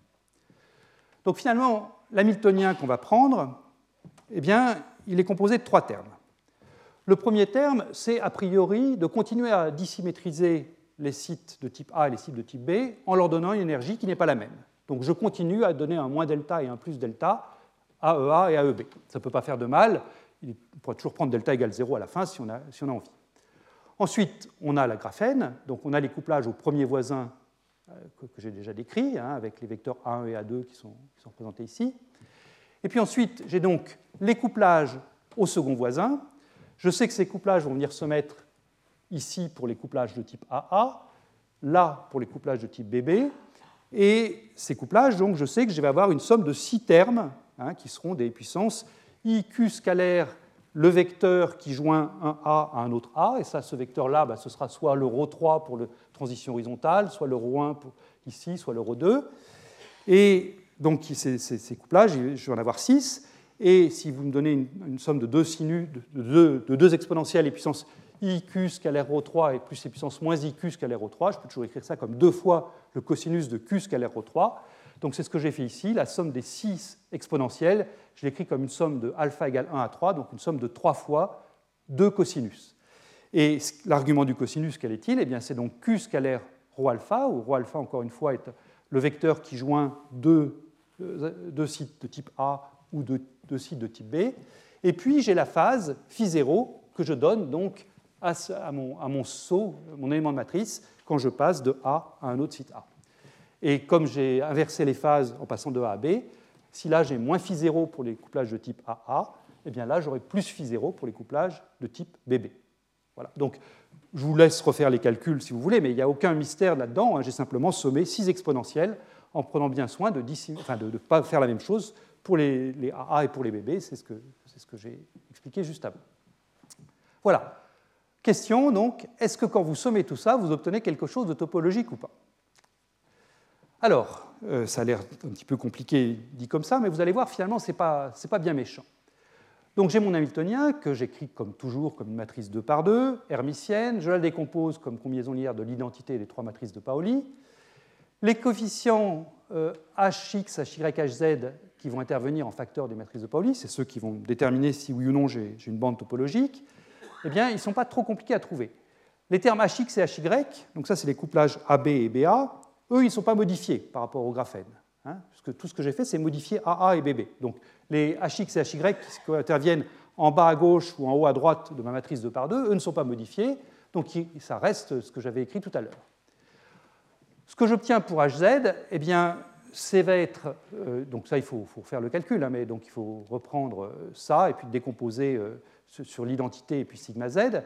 Donc finalement, l'hamiltonien qu'on va prendre, eh bien, il est composé de trois termes. Le premier terme, c'est a priori de continuer à dissymétriser les sites de type A et les sites de type B en leur donnant une énergie qui n'est pas la même. Donc je continue à donner un moins delta et un plus delta à EA et à EB. Ça ne peut pas faire de mal. On pourra toujours prendre delta égale 0 à la fin si on a, si on a envie. Ensuite, on a la graphène. Donc on a les couplages au premier voisin euh, que, j'ai déjà décrit, hein, avec les vecteurs A1 et A2 qui sont, qui sont représentés ici. Et puis ensuite, j'ai donc les couplages au second voisin, je sais que ces couplages vont venir se mettre ici pour les couplages de type AA, là pour les couplages de type BB, et ces couplages, donc, je sais que je vais avoir une somme de six termes hein, qui seront des puissances IQ scalaire, le vecteur qui joint un A à un autre A, et ça, ce vecteur-là, bah, ce sera soit le ρ 3 pour la transition horizontale, soit le ρ 1 pour ici, soit le ρ 2. Et donc, ces, ces couplages, je vais en avoir six. Et si vous me donnez une, somme de deux sinus, de deux, exponentielles et puissance iq scalaire ρ3 et plus les puissances moins iq scalaire ρ3, je peux toujours écrire ça comme deux fois le cosinus de q scalaire ρ3. Donc c'est ce que j'ai fait ici, la somme des six exponentielles, je l'écris comme une somme de alpha égale 1 à 3, donc une somme de trois fois deux cosinus. Et l'argument du cosinus, quel est-il Eh bien c'est donc q scalaire ρ alpha, où ρ alpha encore une fois est le vecteur qui joint deux, deux sites de type A ou deux, deux sites de type B. Et puis j'ai la phase phi0 que je donne donc à, mon, à mon saut, mon élément de matrice, quand je passe de A à un autre site A. Et comme j'ai inversé les phases en passant de A à B, si là j'ai moins phi0 pour les couplages de type AA, eh bien là j'aurai plus phi0 pour les couplages de type BB. Voilà. Donc je vous laisse refaire les calculs si vous voulez, mais il n'y a aucun mystère là-dedans. Hein. J'ai simplement sommé 6 exponentielles en prenant bien soin de ne pas faire la même chose pour les, AA et pour les BB. C'est ce que, ce que j'ai expliqué juste avant. Voilà. Question donc, est-ce que quand vous sommez tout ça, vous obtenez quelque chose de topologique ou pas? Alors, euh, ça a l'air un petit peu compliqué dit comme ça, mais vous allez voir, finalement, ce n'est pas, pas bien méchant. Donc j'ai mon Hamiltonien que j'écris comme toujours comme une matrice 2 par 2, hermitienne. Je la décompose comme combinaison linéaire de l'identité des trois matrices de Pauli. Les coefficients euh, hx, hy, hz qui vont intervenir en facteur des matrices de Pauli, c'est ceux qui vont déterminer si oui ou non j'ai une bande topologique, eh bien, ils ne sont pas trop compliqués à trouver. Les termes hx et hy, donc ça c'est les couplages AB et BA, eux, ils ne sont pas modifiés par rapport au graphène. Hein, puisque tout ce que j'ai fait, c'est modifier AA et BB. Donc les HX et HY qui interviennent en bas à gauche ou en haut à droite de ma matrice 2 par 2, eux ne sont pas modifiés, donc ça reste ce que j'avais écrit tout à l'heure. Ce que j'obtiens pour HZ, eh bien, c'est va être, euh, donc ça il faut, faire le calcul, hein, mais donc il faut reprendre euh, ça et puis décomposer euh, sur l'identité et puis sigma z.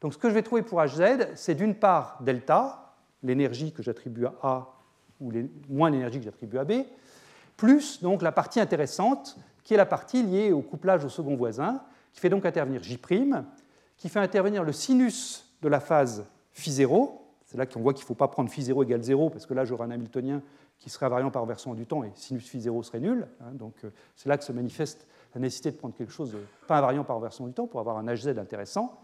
Donc ce que je vais trouver pour HZ, c'est d'une part delta, l'énergie que j'attribue à A ou moins l'énergie que j'attribue à B, plus donc la partie intéressante, qui est la partie liée au couplage au second voisin, qui fait donc intervenir J', qui fait intervenir le sinus de la phase phi0. C'est là qu'on voit qu'il ne faut pas prendre phi0 égale 0, parce que là j'aurai un Hamiltonien qui serait invariant par versant du temps, et sinus phi0 serait nul. Hein. donc euh, c'est là que se manifeste la nécessité de prendre quelque chose de pas invariant par versant du temps pour avoir un hz intéressant,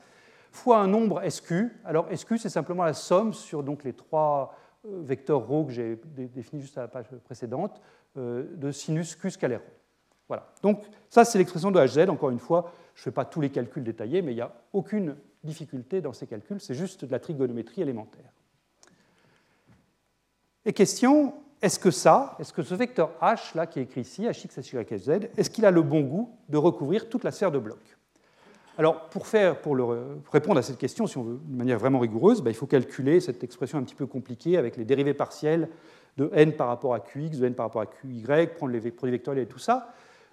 fois un nombre SQ. Alors SQ, c'est simplement la somme sur donc, les trois euh, vecteurs ρ que j'ai définis juste à la page précédente, euh, de sinus q scalaire. Voilà. Donc ça, c'est l'expression de hz. Encore une fois, je ne fais pas tous les calculs détaillés, mais il n'y a aucune difficulté dans ces calculs. C'est juste de la trigonométrie élémentaire. Et question, est-ce que ça, est-ce que ce vecteur h, là, qui est écrit ici, hx, hy, z, est-ce qu'il a le bon goût de recouvrir toute la sphère de blocs Alors, pour, répondre à cette question, si on veut, de manière vraiment rigoureuse, bah, il faut calculer cette expression un petit peu compliquée avec les dérivées partielles de n par rapport à qx, de n par rapport à qy, prendre les produits vectoriels et tout ça.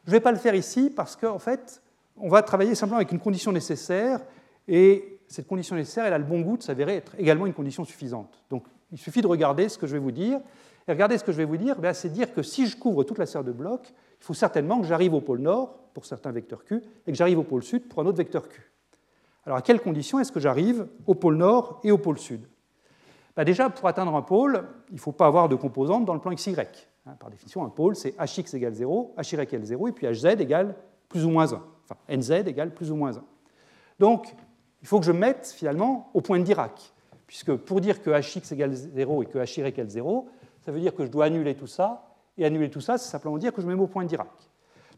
Je ne vais pas le faire ici parce qu'en fait, on va travailler simplement avec une condition nécessaire et cette condition nécessaire, elle a le bon goût de s'avérer être également une condition suffisante. Donc il suffit de regarder ce que je vais vous dire. Et regardez ce que je vais vous dire, ben, c'est dire que si je couvre toute la sphère de blocs, il faut certainement que j'arrive au pôle nord pour certains vecteurs q et que j'arrive au pôle sud pour un autre vecteur q. Alors à quelles conditions est-ce que j'arrive au pôle nord et au pôle sud? Bah, déjà, pour atteindre un pôle, il ne faut pas avoir de composantes dans le plan XY. Hein, par définition, un pôle, c'est hx égale 0, hy égale 0, et puis hz égale plus ou moins 1. Enfin, nz égale plus ou moins 1. Donc, il faut que je mette finalement au point de Dirac. Puisque pour dire que hx égale 0 et que hy égale 0, ça veut dire que je dois annuler tout ça. Et annuler tout ça, c'est simplement dire que je me mets au point de Dirac.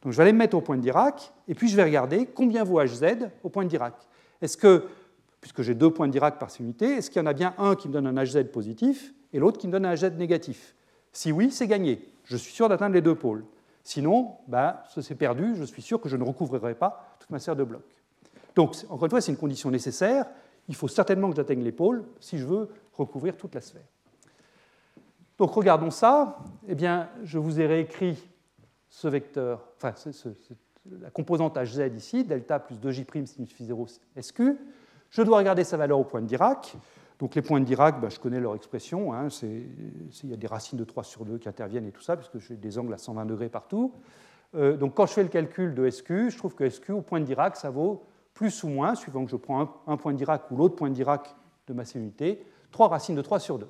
Donc je vais aller me mettre au point de Dirac, et puis je vais regarder combien vaut hz au point de Dirac. Est-ce que puisque j'ai deux points de Dirac par unité, est-ce qu'il y en a bien un qui me donne un HZ positif et l'autre qui me donne un HZ négatif? Si oui, c'est gagné. Je suis sûr d'atteindre les deux pôles. Sinon, bah, c'est perdu. Je suis sûr que je ne recouvrirai pas toute ma serre de blocs. Donc, encore une fois, c'est une condition nécessaire. Il faut certainement que j'atteigne les pôles si je veux recouvrir toute la sphère. Donc, regardons ça. Eh bien, je vous ai réécrit ce vecteur, enfin, la composante HZ ici, delta plus 2J' sinus phi 0 SQ. Je dois regarder sa valeur au point de Dirac. Donc les points de Dirac, bah, je connais leur expression. Hein, il y a des racines de 3 sur 2 qui interviennent et tout ça, puisque j'ai des angles à 120 degrés partout. Euh, donc quand je fais le calcul de SQ, je trouve que SQ au point de Dirac, ça vaut plus ou moins, suivant que je prends un, point de Dirac ou l'autre point de Dirac de ma unité, 3 racines de 3 sur 2.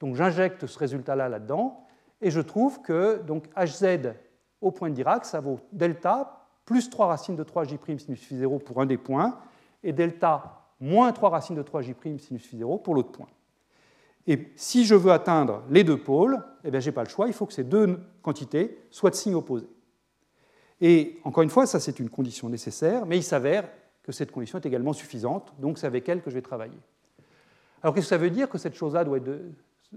Donc j'injecte ce résultat-là là-dedans, et je trouve que donc, HZ au point de Dirac, ça vaut delta plus 3 racines de 3J' sinus phi 0 pour un des points, et delta moins 3 racines de 3j' sinus phi 0 pour l'autre point. Et si je veux atteindre les deux pôles, eh bien, je n'ai pas le choix, il faut que ces deux quantités soient de signe opposé. Et encore une fois, ça c'est une condition nécessaire, mais il s'avère que cette condition est également suffisante, donc c'est avec elle que je vais travailler. Alors qu'est-ce que ça veut dire que cette chose-là doit être de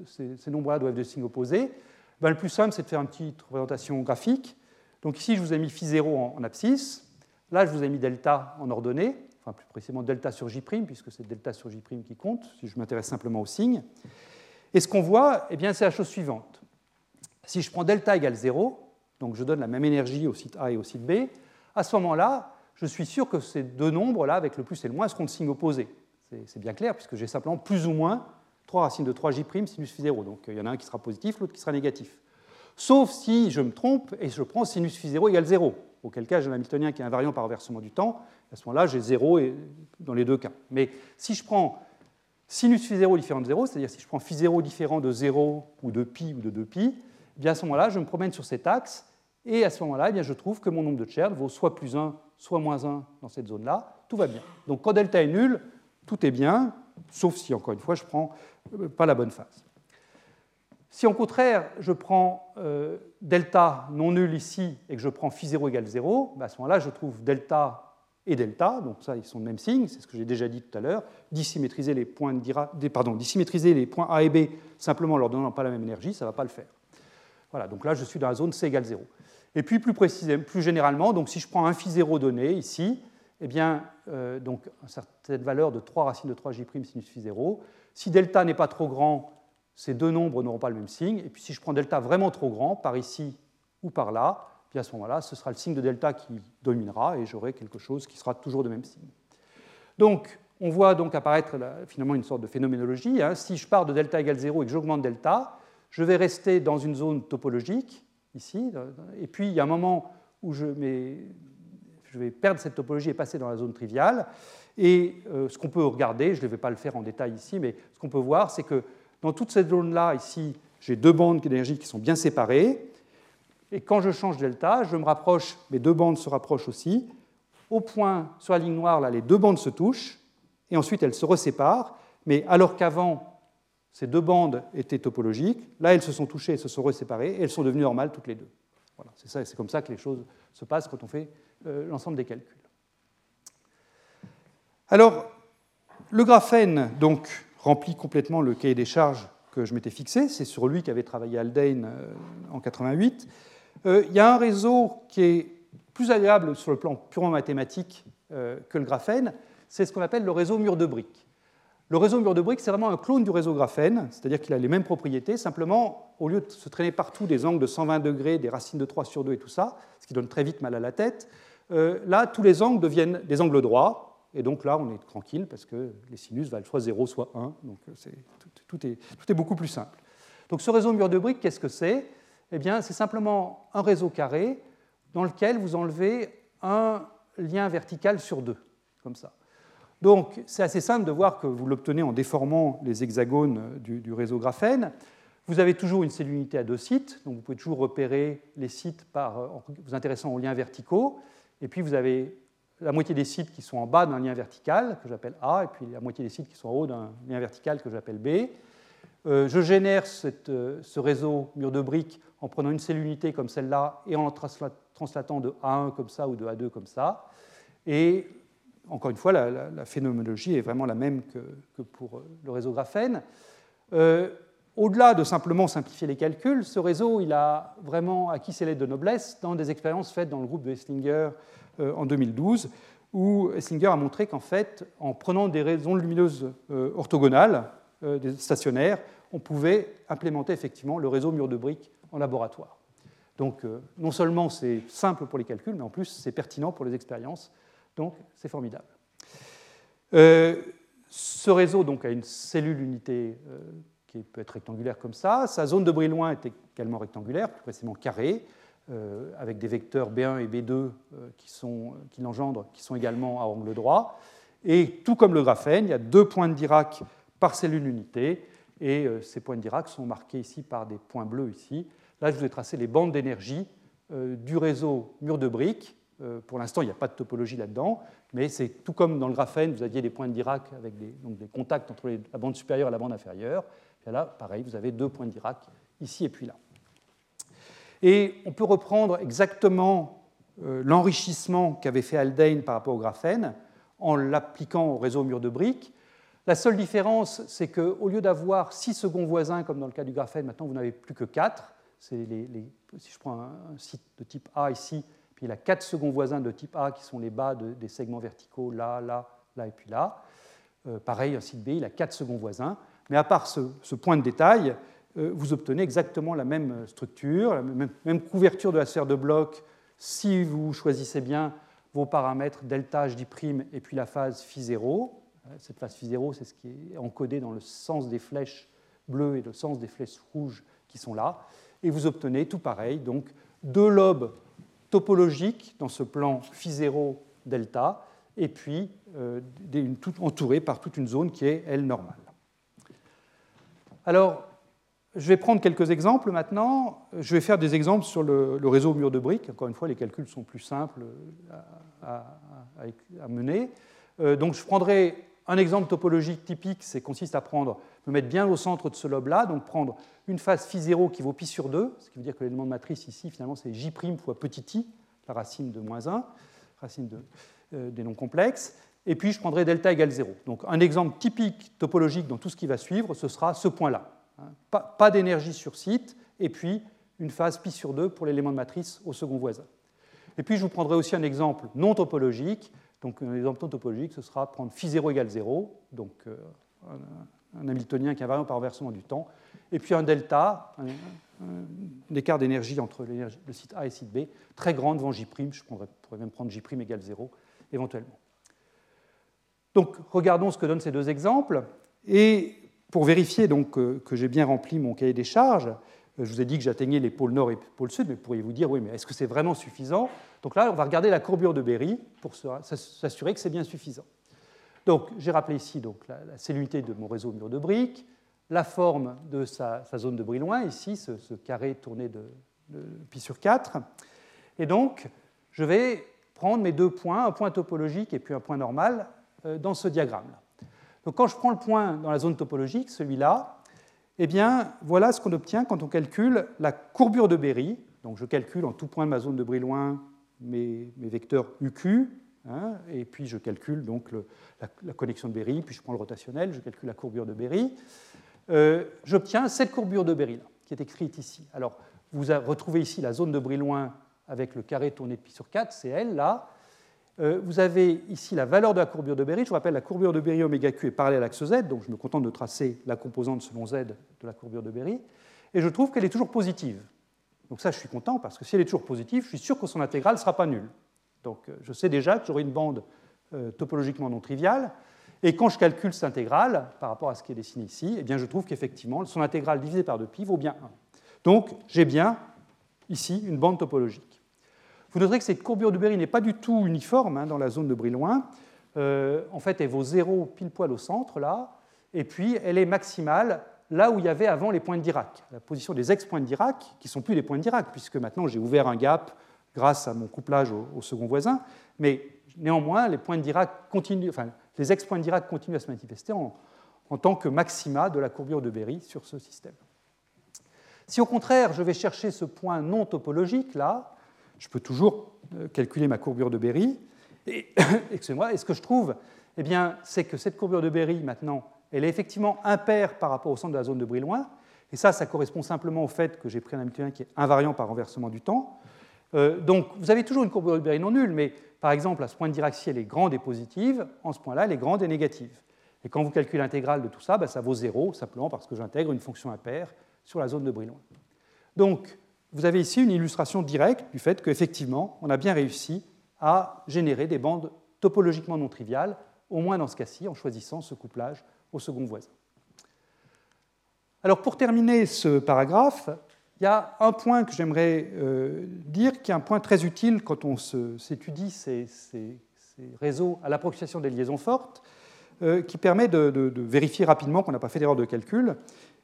ces, nombres-là doivent être de signes opposés, ben, le plus simple, c'est de faire une petite représentation graphique. Donc ici, je vous ai mis phi 0 en, en abscisse. Là, je vous ai mis delta en ordonnée, enfin plus précisément delta sur J', puisque c'est delta sur J' qui compte, si je m'intéresse simplement au signe. Et ce qu'on voit, eh c'est la chose suivante. Si je prends delta égale 0, donc je donne la même énergie au site A et au site B, à ce moment-là, je suis sûr que ces deux nombres-là, avec le plus et le moins, seront de signe opposé. C'est bien clair, puisque j'ai simplement plus ou moins 3 racines de 3j' sinus phi 0. Donc il y en a un qui sera positif, l'autre qui sera négatif. Sauf si je me trompe et je prends sinus phi 0 égale 0, auquel cas j'ai un Hamiltonien qui est invariant par renversement du temps. À ce moment-là, j'ai 0 dans les deux cas. Mais si je prends sinus phi 0 différent de 0, c'est-à-dire si je prends phi 0 différent de 0 ou de pi ou de 2pi, eh à ce moment-là, je me promène sur cet axe et à ce moment-là, eh je trouve que mon nombre de Chern vaut soit plus 1, soit moins 1 dans cette zone-là. Tout va bien. Donc quand delta est nul, tout est bien, sauf si, encore une fois, je ne prends euh, pas la bonne phase. Si au contraire, je prends euh, delta non nul ici et que je prends phi 0 égale 0, bah, à ce moment-là, je trouve delta et delta, donc ça, ils sont le même signe, c'est ce que j'ai déjà dit tout à l'heure, dissymétriser les points, les points A et B simplement en leur donnant pas la même énergie, ça ne va pas le faire. Voilà, donc là, je suis dans la zone C égale 0. Et puis, plus précisément, plus généralement, donc si je prends un phi 0 donné ici, eh bien, euh, donc, cette valeur de 3 racines de 3j' sinus phi 0, si delta n'est pas trop grand, ces deux nombres n'auront pas le même signe. Et puis si je prends delta vraiment trop grand, par ici ou par là, puis à ce moment-là, ce sera le signe de delta qui dominera et j'aurai quelque chose qui sera toujours de même signe. Donc, on voit donc apparaître finalement une sorte de phénoménologie. Hein. Si je pars de delta égale 0 et que j'augmente delta, je vais rester dans une zone topologique, ici, et puis il y a un moment où je, je vais perdre cette topologie et passer dans la zone triviale. Et euh, ce qu'on peut regarder, je ne vais pas le faire en détail ici, mais ce qu'on peut voir, c'est que dans toute cette zone-là, ici, j'ai deux bandes d'énergie qui sont bien séparées. Et quand je change delta, je me rapproche, mes deux bandes se rapprochent aussi. Au point, sur la ligne noire, là, les deux bandes se touchent, et ensuite elles se reséparent. Mais alors qu'avant, ces deux bandes étaient topologiques. Là, elles se sont touchées, elles se sont reséparées, et elles sont devenues normales toutes les deux. Voilà, c'est comme ça que les choses se passent quand on fait euh, l'ensemble des calculs. Alors, le graphène donc remplit complètement le cahier des charges que je m'étais fixé. C'est sur lui qu'avait travaillé Haldane euh, en 88. Euh, il y a un réseau qui est plus agréable sur le plan purement mathématique que le graphène. C'est ce qu'on appelle le réseau mur de briques. Le réseau mur de briques, c'est vraiment un clone du réseau graphène, c'est-à-dire qu'il a les mêmes propriétés, simplement, au lieu de se traîner partout des angles de 120 degrés, des racines de 3 sur 2 et tout ça, ce qui donne très vite mal à la tête, euh, là, tous les angles deviennent des angles droits, et donc là, on est tranquille parce que les sinus valent soit 0, soit 1, donc euh, tout, est, beaucoup plus simple. Donc ce réseau mur de briques, qu'est-ce que c'est? Eh bien, c'est simplement un réseau carré dans lequel vous enlevez un lien vertical sur deux, comme ça. Donc c'est assez simple de voir que vous l'obtenez en déformant les hexagones du, réseau graphène. Vous avez toujours une cellule unité à deux sites, donc vous pouvez toujours repérer les sites par, en vous intéressant aux liens verticaux. Et puis vous avez la moitié des sites qui sont en bas d'un lien vertical, que j'appelle A, et puis la moitié des sites qui sont en haut d'un lien vertical que j'appelle B. Euh, je génère euh, ce réseau mur de briques en prenant une cellule unité comme celle-là et en la translatant de A1 comme ça ou de A2 comme ça. Et encore une fois, la, phénoménologie est vraiment la même que, pour euh, le réseau graphène. Euh, au-delà de simplement simplifier les calculs, ce réseau il a vraiment acquis ses lettres de noblesse dans des expériences faites dans le groupe de Esslinger euh, en 2012, où Esslinger a montré qu'en fait, en prenant des raisons lumineuses orthogonales, des stationnaires, on pouvait implémenter effectivement le réseau mur de briques en laboratoire. Donc non seulement c'est simple pour les calculs, mais en plus c'est pertinent pour les expériences donc, c'est formidable. Euh, ce réseau donc, a une cellule unité euh, qui peut être rectangulaire comme ça. Sa zone de Brillouin est également rectangulaire, plus précisément carrée, euh, avec des vecteurs B1 et B2 qui, l'engendrent, qui sont également à angle droit. Et tout comme le graphène, il y a deux points de Dirac par cellule unité, et ces points de Dirac sont marqués ici par des points bleus ici. Là, je vous ai tracé les bandes d'énergie du réseau mur de briques pour l'instant, il n'y a pas de topologie là-dedans, mais c'est tout comme dans le graphène, vous aviez des points de Dirac avec des, donc des contacts entre la bande supérieure et la bande inférieure. Là, pareil, vous avez deux points de Dirac, ici et puis là. Et on peut reprendre exactement euh, l'enrichissement qu'avait fait Haldane par rapport au graphène en l'appliquant au réseau mur de briques. La seule différence, c'est qu'au lieu d'avoir 6 seconds voisins, comme dans le cas du graphène, maintenant vous n'avez plus que 4. Les, si je prends un, site de type A ici, puis il a 4 seconds voisins de type A qui sont les bas des segments verticaux, là, là, là et puis là. Euh, pareil, un site B, il a 4 seconds voisins. Mais à part ce, point de détail, euh, vous obtenez exactement la même structure, la même, couverture de la sphère de bloc si vous choisissez bien vos paramètres delta, j' et puis la phase phi 0. Euh, cette phase phi 0, c'est ce qui est encodé dans le sens des flèches bleues et le sens des flèches rouges qui sont là. Et vous obtenez tout pareil, donc deux lobes topologiques dans ce plan phi 0 delta, et puis euh, entouré par toute une zone qui est L normale. Alors, je vais prendre quelques exemples maintenant. Je vais faire des exemples sur le, réseau mur de briques. Encore une fois, les calculs sont plus simples à, mener. Euh, donc, je prendrai un exemple topologique typique, c'est consiste à prendre, me mettre bien au centre de ce lobe-là, donc prendre une phase phi 0 qui vaut pi sur 2, ce qui veut dire que l'élément de matrice ici, finalement, c'est j' fois petit i, la racine de moins 1, racine euh, des nombres complexes, et puis je prendrai delta égale 0. Donc un exemple typique topologique dans tout ce qui va suivre, ce sera ce point-là. Hein. Pas, d'énergie sur site, et puis une phase pi sur 2 pour l'élément de matrice au second voisin. Et puis je vous prendrai aussi un exemple non topologique. Donc un exemple non topologique, ce sera prendre phi 0 égale 0, donc euh, un, Hamiltonien qui invariant par renversement du temps, et puis un delta, un, écart d'énergie entre le site A et le site B, très grand devant J', je pourrais même prendre J' égale 0 éventuellement. Donc regardons ce que donnent ces deux exemples. Et pour vérifier donc, que, j'ai bien rempli mon cahier des charges, euh, je vous ai dit que j'atteignais les pôles nord et pôles sud, mais pourriez-vous dire, oui, mais est-ce que c'est vraiment suffisant? Donc là, on va regarder la courbure de Berry pour s'assurer que c'est bien suffisant. Donc, j'ai rappelé ici donc, la, cellulité de mon réseau mur de briques, la forme de sa, zone de Brillouin, ici, ce, carré tourné de, de, pi sur 4. Et donc, je vais prendre mes deux points, un point topologique et puis un point normal, euh, dans ce diagramme-là. Donc quand je prends le point dans la zone topologique, celui-là, eh bien, voilà ce qu'on obtient quand on calcule la courbure de Berry. Donc je calcule en tout point de ma zone de Brillouin mes, mes vecteurs UQ, hein, et puis je calcule donc la, connexion de Berry, puis je prends le rotationnel, je calcule la courbure de Berry. Euh, j'obtiens cette courbure de Berry, là, qui est écrite ici. Alors, vous retrouvez ici la zone de Brillouin avec le carré tourné de pi sur 4, c'est elle, là. Euh, vous avez ici la valeur de la courbure de Berry. Je vous rappelle, la courbure de Berry oméga Q est parallèle à l'axe Z, donc je me contente de tracer la composante selon Z de la courbure de Berry. Et je trouve qu'elle est toujours positive. Donc ça, je suis content, parce que si elle est toujours positive, je suis sûr que son intégrale ne sera pas nulle. Donc euh, je sais déjà que j'aurai une bande euh, topologiquement non triviale. Et quand je calcule cette intégrale par rapport à ce qui est dessiné ici, eh bien, je trouve qu'effectivement, son intégrale divisée par 2pi vaut bien 1. Donc j'ai bien ici une bande topologique. Vous noterez que cette courbure de Berry n'est pas du tout uniforme hein, dans la zone de Brillouin. Euh, en fait, elle vaut 0 pile poil au centre, là, et puis elle est maximale là où il y avait avant les points de Dirac, la position des ex-points de Dirac, qui ne sont plus les points de Dirac, puisque maintenant j'ai ouvert un gap grâce à mon couplage au, second voisin, mais néanmoins, les points de Dirac continuent, enfin, les ex-points de Dirac continuent à se manifester en, en tant que maxima de la courbure de Berry sur ce système. Si au contraire, je vais chercher ce point non topologique, là, je peux toujours euh, calculer ma courbure de Berry. Et, excusez-moi, et ce que je trouve, eh bien, c'est que cette courbure de Berry, maintenant, elle est effectivement impaire par rapport au centre de la zone de Brillouin. Et ça, ça correspond simplement au fait que j'ai pris un Hamiltonien qui est invariant par renversement du temps. Euh, donc, vous avez toujours une courbure de Berry non nulle, mais par exemple, à ce point de Dirac, elle est grande et positive, en ce point-là, elle est grande et négative. Et quand vous calculez l'intégrale de tout ça, ben, ça vaut zéro, simplement parce que j'intègre une fonction impaire sur la zone de Brillouin. Donc, vous avez ici une illustration directe du fait qu'effectivement, on a bien réussi à générer des bandes topologiquement non triviales, au moins dans ce cas-ci, en choisissant ce couplage au second voisin. Alors pour terminer ce paragraphe, il y a un point que j'aimerais euh, dire qui est un point très utile quand on s'étudie ces, réseaux à l'approximation des liaisons fortes, euh, qui permet de, vérifier rapidement qu'on n'a pas fait d'erreur de calcul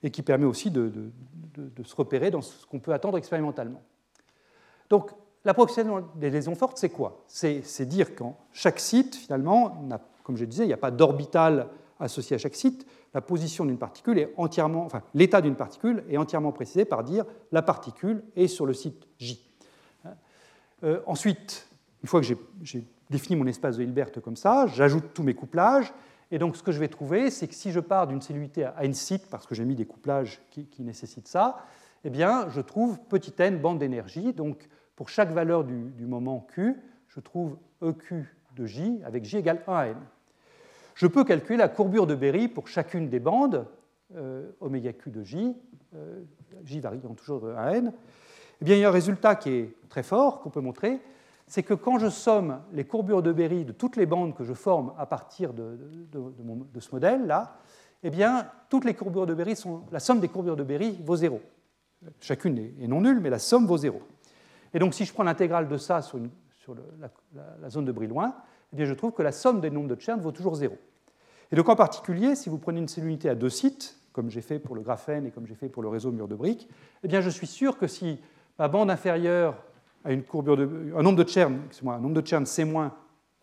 et qui permet aussi de, se repérer dans ce qu'on peut attendre expérimentalement. Donc, l'approximation des liaisons fortes, c'est quoi? C'est dire qu'en chaque site, finalement, comme je disais, il n'y a pas d'orbital associé à chaque site. La position d'une particule est entièrement, enfin, l'état d'une particule est entièrement précisé par dire la particule est sur le site J. Euh, ensuite, une fois que j'ai défini mon espace de Hilbert comme ça, j'ajoute tous mes couplages, Et donc ce que je vais trouver, c'est que si je pars d'une cellulité à n site, parce que j'ai mis des couplages qui, nécessitent ça, eh bien, je trouve petit n bande d'énergie. Donc pour chaque valeur du, moment q, je trouve EQ de J avec J égale 1 à n. Je peux calculer la courbure de Berry pour chacune des bandes, euh, oméga q de J, euh, J variant toujours de 1 à n. Eh bien, il y a un résultat qui est très fort, qu'on peut montrer, c'est que quand je somme les courbures de Berry de toutes les bandes que je forme à partir de, ce modèle-là, eh bien, toutes les courbures de Berry sont, la somme des courbures de Berry vaut 0. Chacune est non nulle, mais la somme vaut 0. Et donc, si je prends l'intégrale de ça sur, la, zone de Brillouin, eh bien, je trouve que la somme des nombres de Chern vaut toujours 0. Et donc, en particulier, si vous prenez une cellulité à deux sites, comme j'ai fait pour le graphène et comme j'ai fait pour le réseau mur de briques, eh bien, je suis sûr que si ma bande inférieure a une courbure de, un nombre de Chern, un nombre de Chern C-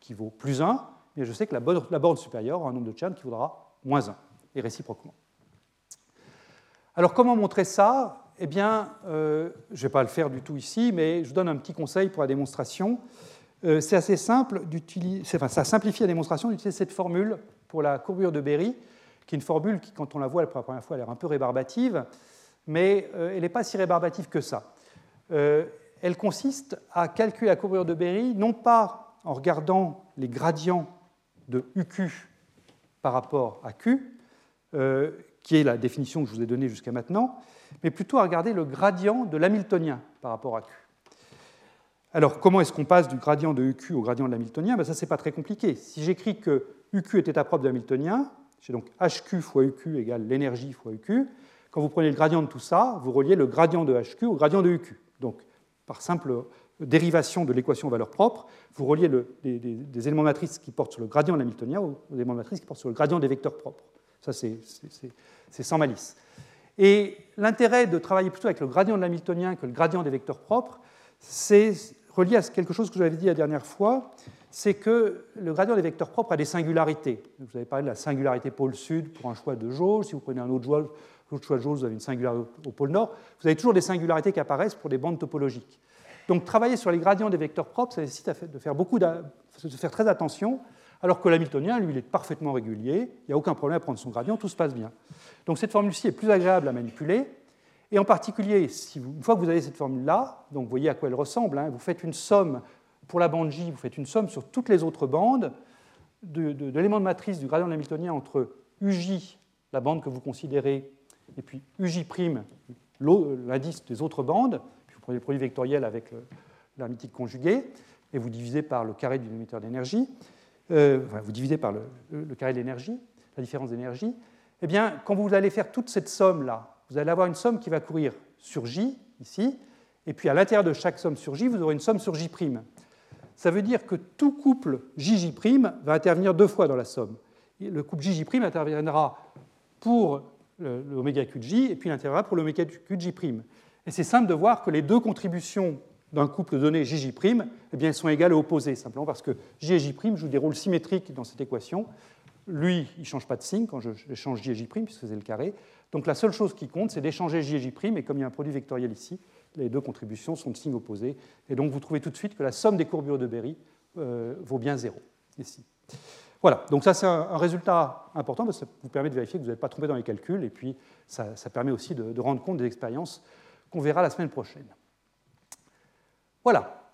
qui vaut plus 1, eh je sais que la bande, supérieure a un nombre de Chern qui vaudra moins 1, et réciproquement. Alors, comment montrer ça? Eh bien, euh, je ne vais pas le faire du tout ici, mais je vous donne un petit conseil pour la démonstration. Euh, c'est assez simple d'utiliser, enfin, ça simplifie la démonstration d'utiliser cette formule pour la courbure de Berry, qui est une formule qui, quand on la voit pour la première fois, a l'air un peu rébarbative, mais euh, elle n'est pas si rébarbative que ça. Elle consiste à calculer la courbure de Berry, non pas en regardant les gradients de UQ par rapport à Q, qui est la définition que je vous ai donnée jusqu'à maintenant, mais plutôt à regarder le gradient de l'hamiltonien par rapport à Q. Alors, comment est-ce qu'on passe du gradient de UQ au gradient de l'hamiltonien? Ben, Ça, c'est pas très compliqué. Si j'écris que UQ est état propre de l'hamiltonien, j'ai donc HQ fois UQ égale l'énergie fois UQ. Quand vous prenez le gradient de tout ça, vous reliez le gradient de HQ au gradient de UQ. Donc, par simple dérivation de l'équation valeur propre, vous reliez des, éléments matrices qui portent sur le gradient de l'hamiltonien aux éléments matrices qui portent sur le gradient des vecteurs propres. Ça, c'est sans malice. Et l'intérêt de travailler plutôt avec le gradient de l'hamiltonien que le gradient des vecteurs propres, c'est relié à quelque chose que je vous avais dit la dernière fois, c'est que le gradient des vecteurs propres a des singularités. Vous avez parlé de la singularité pôle sud pour un choix de jauge. Si vous prenez un autre, de jauge, vous avez une singularité au pôle nord. Vous avez toujours des singularités qui apparaissent pour des bandes topologiques. Donc travailler sur les gradients des vecteurs propres, ça nécessite de faire, beaucoup de faire très attention alors que l'hamiltonien, lui, il est parfaitement régulier, il n'y a aucun problème à prendre son gradient, tout se passe bien. Donc cette formule-ci est plus agréable à manipuler, et en particulier, une fois que vous avez cette formule-là, donc vous voyez à quoi elle ressemble, hein, vous faites une somme pour la bande J, vous faites une somme sur toutes les autres bandes de, l'élément de matrice du gradient de l'hamiltonien entre UJ, la bande que vous considérez, et puis UJ', l'indice des autres bandes, puis vous prenez le produit vectoriel avec l'hermétique conjugué, et vous divisez par le carré du dénominateur d'énergie. Euh, vous divisez par le, carré de l'énergie, la différence d'énergie, eh bien, quand vous allez faire toute cette somme-là, vous allez avoir une somme qui va courir sur J, ici, et puis à l'intérieur de chaque somme sur J, vous aurez une somme sur J'. Ça veut dire que tout couple JJ' va intervenir deux fois dans la somme. Le couple JJ' interviendra pour l'oméga Q de J, et puis interviendra pour l'oméga Q de J'. Et c'est simple de voir que les deux contributions d'un couple donné JJ', eh bien, elles sont égales et opposées, simplement parce que J et J' jouent des rôles symétriques dans cette équation. Lui, il ne change pas de signe quand je change J et J', puisque c'est le carré. Donc la seule chose qui compte, c'est d'échanger J et J', et comme il y a un produit vectoriel ici, les deux contributions sont de signes opposés. Et donc vous trouvez tout de suite que la somme des courbures de Berry euh, vaut bien zéro, ici. Voilà, donc ça c'est un, résultat important, parce que ça vous permet de vérifier que vous n'êtes pas trompé dans les calculs, et puis ça, permet aussi de rendre compte des expériences qu'on verra la semaine prochaine. Voilà.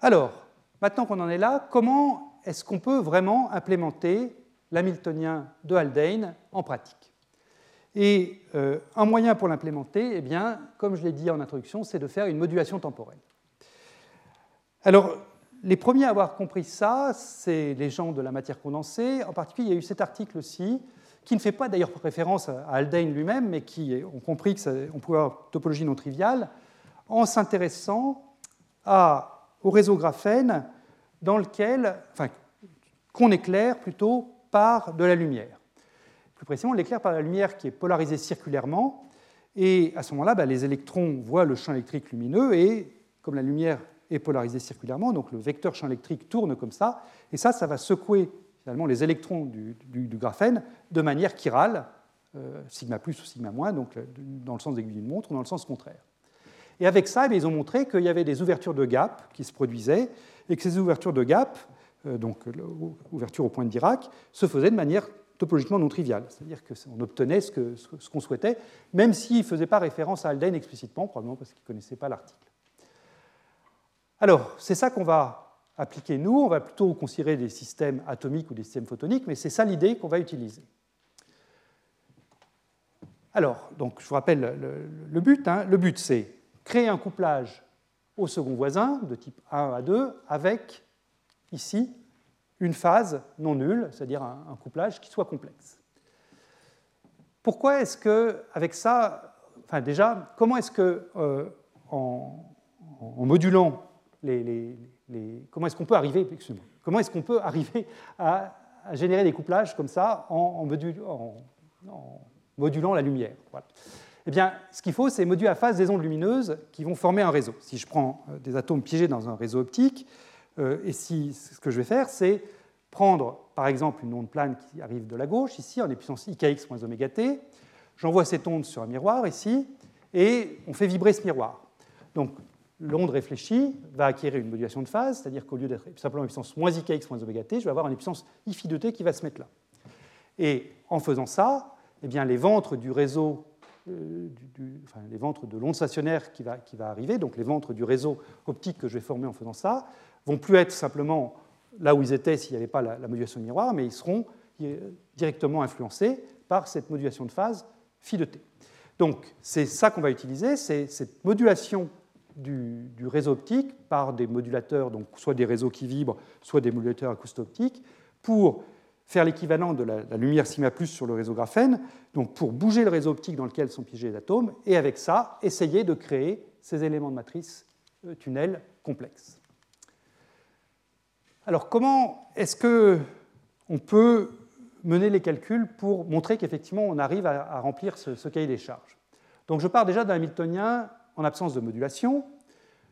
Alors, maintenant qu'on en est là, comment est-ce qu'on peut vraiment implémenter l'hamiltonien de Haldane en pratique? Et euh, un moyen pour l'implémenter, eh bien, comme je l'ai dit en introduction, c'est de faire une modulation temporelle. Alors, les premiers à avoir compris ça, c'est les gens de la matière condensée. En particulier, il y a eu cet article-ci, qui ne fait pas d'ailleurs référence à Haldane lui-même, mais qui ont compris qu'on pouvait avoir topologie non triviale, en s'intéressant au réseau graphène dans lequel, enfin, qu'on éclaire plutôt par de la lumière. Plus précisément, on l'éclaire par la lumière qui est polarisée circulairement, et à ce moment-là, bah, les électrons voient le champ électrique lumineux, et comme la lumière est polarisée circulairement, donc le vecteur champ électrique tourne comme ça, et ça, ça va secouer finalement les électrons du, graphène de manière chirale, euh, sigma plus ou sigma moins, donc dans le sens d'aiguille d'une montre ou dans le sens contraire. Et avec ça, eh ils ont montré qu'il y avait des ouvertures de gap qui se produisaient et que ces ouvertures de gap donc l'ouverture au point de Dirac, se faisait de manière topologiquement non triviale, c'est-à-dire qu'on obtenait ce qu'on souhaitait, même s'il ne faisait pas référence à Haldane explicitement, probablement parce qu'il ne connaissait pas l'article. Alors, c'est ça qu'on va appliquer nous, on va plutôt considérer des systèmes atomiques ou des systèmes photoniques, mais c'est ça l'idée qu'on va utiliser. Alors, donc, je vous rappelle le, but. Hein. Le but, c'est créer un couplage au second voisin de type 1 à 2 avec, ici, une phase non nulle, c'est-à-dire un, couplage qui soit complexe. Pourquoi est-ce que, avec ça, enfin déjà, comment est-ce que, euh, en, modulant comment est-ce qu'on peut arriver, comment est-ce qu'on peut arriver à, générer des couplages comme ça en, modulant la lumière Eh bien, ce qu'il faut, c'est moduler à phase des ondes lumineuses qui vont former un réseau. Si je prends euh, des atomes piégés dans un réseau optique, euh, et si ce que je vais faire, c'est prendre par exemple une onde plane qui arrive de la gauche, ici, en puissance ikx moins oméga t, j'envoie cette onde sur un miroir ici, et on fait vibrer ce miroir. Donc l'onde réfléchie va acquérir une modulation de phase, c'est-à-dire qu'au lieu d'être simplement en puissance moins ikx moins oméga t, je vais avoir une puissance i phi de t qui va se mettre là. Et en faisant ça, eh bien, les ventres du réseau, euh, enfin, les ventres de l'onde stationnaire qui va, qui va arriver, donc les ventres du réseau optique que je vais former en faisant ça, vont plus être simplement là où ils étaient s'il n'y avait pas la, modulation de miroir, mais ils seront directement influencés par cette modulation de phase phi de t. Donc c'est ça qu'on va utiliser, c'est cette modulation du, réseau optique par des modulateurs, donc soit des réseaux qui vibrent, soit des modulateurs acousto-optiques, pour faire l'équivalent de la, lumière sigma plus sur le réseau graphène, donc pour bouger le réseau optique dans lequel sont piégés les atomes, et avec ça, essayer de créer ces éléments de matrice euh, tunnels complexes. Alors comment est-ce qu'on peut mener les calculs pour montrer qu'effectivement on arrive à, remplir ce, cahier des charges? Donc je pars déjà d'un Hamiltonien en absence de modulation.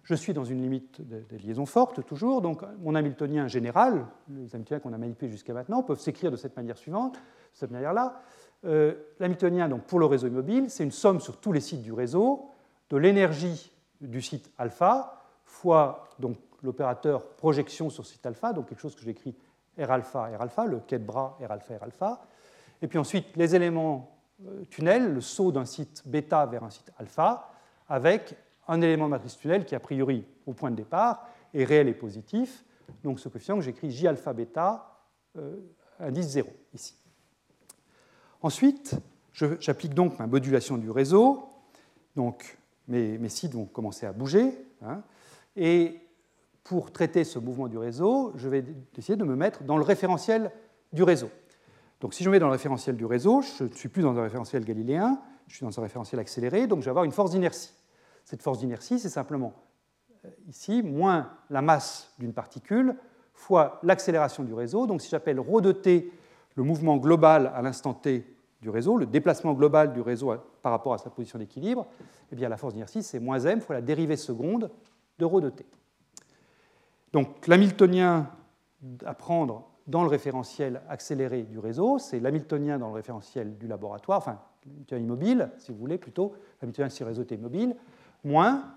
Je suis dans une limite de, liaison forte toujours, donc mon Hamiltonien général, les Hamiltoniens qu'on a manipulés jusqu'à maintenant, peuvent s'écrire de cette manière suivante, de cette manière-là. Euh, L'Hamiltonien, donc pour le réseau immobile, c'est une somme sur tous les sites du réseau de l'énergie du site alpha fois donc l'opérateur projection sur site alpha, donc quelque chose que j'écris R alpha, R alpha, le quai de bras R alpha, R alpha. Et puis ensuite, les éléments euh, tunnels, le saut d'un site bêta vers un site alpha, avec un élément de matrice tunnel qui, a priori, au point de départ, est réel et positif. Donc ce coefficient que j'écris J alpha bêta, euh, indice 0, ici. Ensuite, j'applique donc ma modulation du réseau. Donc mes, sites vont commencer à bouger. Hein, et pour traiter ce mouvement du réseau, je vais essayer de me mettre dans le référentiel du réseau. Donc si je me mets dans le référentiel du réseau, je ne suis plus dans un référentiel galiléen, je suis dans un référentiel accéléré, donc je vais avoir une force d'inertie. Cette force d'inertie, c'est simplement euh, ici moins la masse d'une particule fois l'accélération du réseau. Donc si j'appelle ρ de t le mouvement global à l'instant t du réseau, le déplacement global du réseau par rapport à sa position d'équilibre, eh bien la force d'inertie, c'est moins m fois la dérivée seconde de ρ de t. Donc l'hamiltonien à prendre dans le référentiel accéléré du réseau, c'est l'hamiltonien dans le référentiel du laboratoire, enfin l'hamiltonien immobile, si vous voulez, plutôt, l'hamiltonien si le réseau est immobile, moins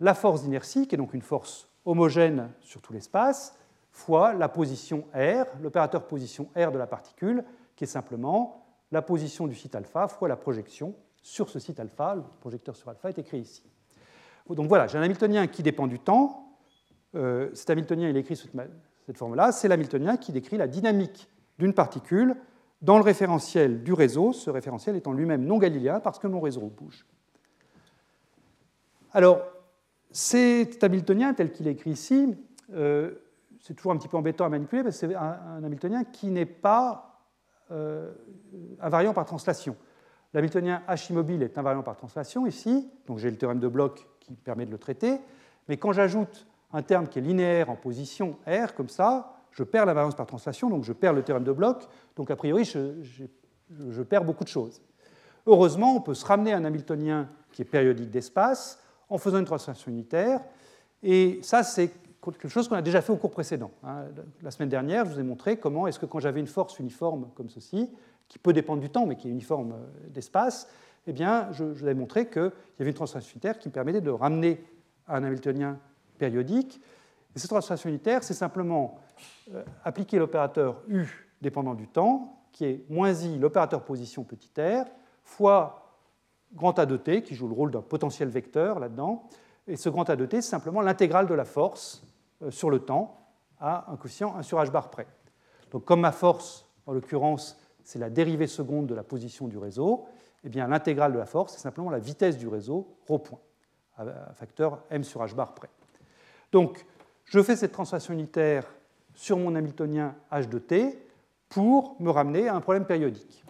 la force d'inertie, qui est donc une force homogène sur tout l'espace, fois la position R, l'opérateur position R de la particule, qui est simplement la position du site alpha fois la projection sur ce site alpha. Le projecteur sur alpha est écrit ici. Donc voilà, j'ai un hamiltonien qui dépend du temps, euh, cet Hamiltonien, il est écrit sous cette forme-là, c'est l'Hamiltonien qui décrit la dynamique d'une particule dans le référentiel du réseau, ce référentiel étant lui-même non galiléen parce que mon réseau bouge. Alors, cet Hamiltonien, tel qu'il est écrit ici, euh, c'est toujours un petit peu embêtant à manipuler parce c'est un, Hamiltonien qui n'est pas euh, invariant par translation. L'Hamiltonien H immobile est invariant par translation ici, donc j'ai le théorème de Bloch qui permet de le traiter, mais quand j'ajoute un terme qui est linéaire en position R, comme ça, je perds la variance par translation, donc je perds le théorème de Bloch, donc a priori, je, perds beaucoup de choses. Heureusement, on peut se ramener à un Hamiltonien qui est périodique d'espace en faisant une translation unitaire, et ça, c'est quelque chose qu'on a déjà fait au cours précédent. Hein. La semaine dernière, je vous ai montré comment est-ce que quand j'avais une force uniforme comme ceci, qui peut dépendre du temps, mais qui est uniforme euh, d'espace, eh bien, je, vous ai montré qu'il y avait une translation unitaire qui me permettait de ramener un Hamiltonien périodique. Et cette translation unitaire, c'est simplement euh, appliquer l'opérateur U dépendant du temps, qui est moins I, l'opérateur position petit r, fois grand A de t, qui joue le rôle d'un potentiel vecteur là-dedans. Et ce grand A de t, c'est simplement l'intégrale de la force euh, sur le temps à un coefficient 1 sur h bar près. Donc comme ma force, en l'occurrence, c'est la dérivée seconde de la position du réseau, eh bien l'intégrale de la force, c'est simplement la vitesse du réseau, rho point, à facteur m sur h bar près. Donc je fais cette transformation unitaire sur mon Hamiltonien h de t pour me ramener à un problème périodique.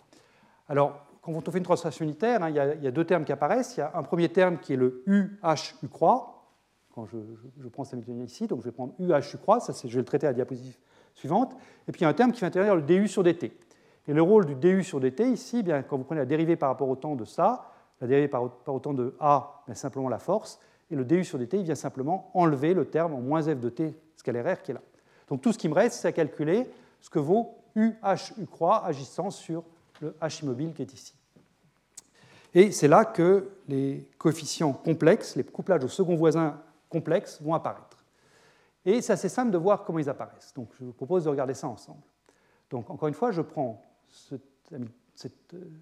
Alors, quand on fait une transformation unitaire, hein, il, y a, deux termes qui apparaissent. Il y a un premier terme qui est le UH U croix. Quand je, prends cet Hamiltonien ici, donc je vais prendre UH U croix, ça, je vais le traiter à la diapositive suivante. Et puis il y a un terme qui va intérieur le DU sur dt. Et le rôle du DU sur dt ici, eh bien, quand vous prenez la dérivée par rapport au temps de ça, la dérivée par, rapport au temps de A, c'est simplement la force, et le DU sur dt, il vient simplement enlever le terme en moins f de t scalaire qui est là. Donc tout ce qui me reste, c'est à calculer ce que vaut UH U croix agissant sur le H immobile qui est ici. Et c'est là que les coefficients complexes, les couplages au second voisin complexes vont apparaître. Et c'est assez simple de voir comment ils apparaissent. Donc je vous propose de regarder ça ensemble. Donc encore une fois, je prends cet, euh,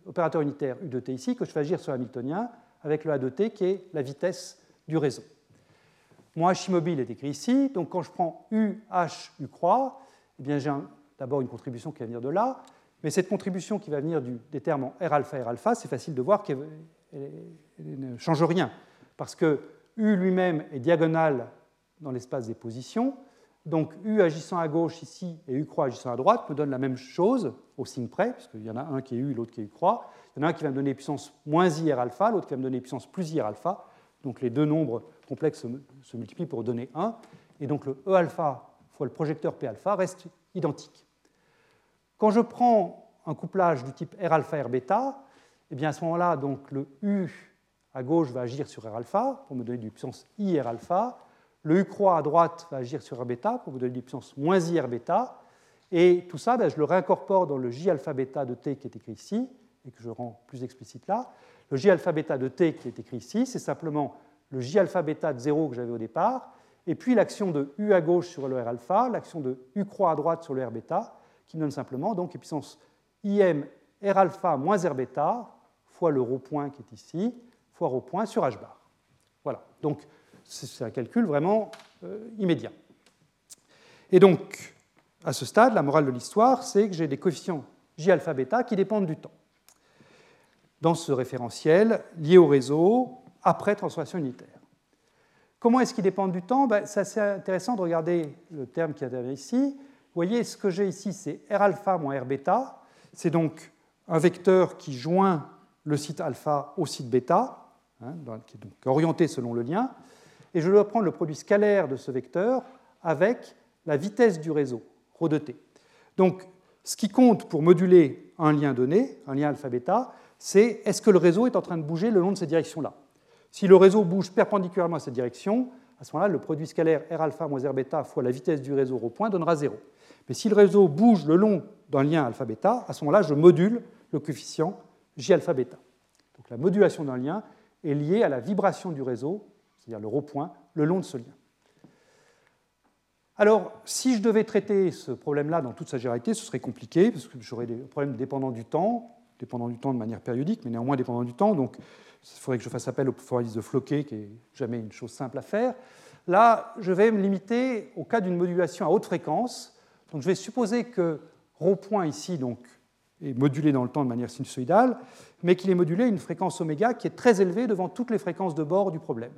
opérateur unitaire U de t ici que je fais agir sur l'hamiltonien avec le A de t qui est la vitesse du réseau. Mon H immobile est écrit ici, donc quand je prends UH U croix, eh j'ai d'abord une contribution qui va venir de là, mais cette contribution qui va venir des termes en R alpha, R alpha, c'est facile de voir qu'elle ne change rien, parce que U lui-même est diagonal dans l'espace des positions, donc U agissant à gauche ici et U croix agissant à droite me donnent la même chose au signe près, puisqu'il y en a un qui est U et l'autre qui est U croix. Il y en a un qui va me donner puissance moins I R alpha, l'autre qui va me donner puissance plus I R alpha. Donc les deux nombres complexes se multiplient pour donner 1. Et donc le E alpha fois le projecteur P alpha reste identique. Quand je prends un couplage du type R alpha R bêta, eh bien à ce moment-là, donc le U à gauche va agir sur R alpha pour me donner du puissance I R alpha. Le U croix à droite va agir sur R bêta pour me donner du puissance moins I R bêta. Et tout ça, ben, je le réincorpore dans le J alpha bêta de T qui est écrit ici, et que je rends plus explicite là. Le J alpha bêta de T qui est écrit ici, c'est simplement le J alpha bêta de 0 que j'avais au départ, et puis l'action de U à gauche sur le R alpha, l'action de U croix à droite sur le R bêta, qui donne simplement donc une puissance IM R alpha moins R fois le rho point qui est ici, fois rho point sur H bar. Voilà, donc c'est un calcul vraiment euh, immédiat. Et donc, à ce stade, la morale de l'histoire, c'est que j'ai des coefficients J alpha bêta qui dépendent du temps. Dans ce référentiel lié au réseau après transformation unitaire. Comment est-ce qu'ils dépendent du temps? Ben, C'est assez intéressant de regarder le terme qui est ici. Vous voyez, ce que j'ai ici, c'est R alpha moins R bêta. C'est donc un vecteur qui joint le site alpha au site bêta, hein, qui est donc orienté selon le lien. Et je dois prendre le produit scalaire de ce vecteur avec la vitesse du réseau, ρ de t. Donc, ce qui compte pour moduler un lien donné, un lien alpha-bêta, c'est est-ce que le réseau est en train de bouger le long de cette direction-là. Si le réseau bouge perpendiculairement à cette direction, à ce moment-là, le produit scalaire R alpha moins R fois la vitesse du réseau au point donnera 0. Mais si le réseau bouge le long d'un lien alpha-bêta, à ce moment-là, je module le coefficient J alpha-bêta. Donc la modulation d'un lien est liée à la vibration du réseau, c'est-à-dire le rho point, le long de ce lien. Alors, si je devais traiter ce problème-là dans toute sa généralité, ce serait compliqué, parce que j'aurais des problèmes dépendants du temps, dépendant du temps de manière périodique, mais néanmoins dépendant du temps. Donc, il faudrait que je fasse appel au formalisme de Floquet, qui n'est jamais une chose simple à faire. Là, je vais me limiter au cas d'une modulation à haute fréquence, donc je vais supposer que ρ ici donc, est modulé dans le temps de manière sinusoïdale, mais qu'il est modulé à une fréquence oméga qui est très élevée devant toutes les fréquences de bord du problème.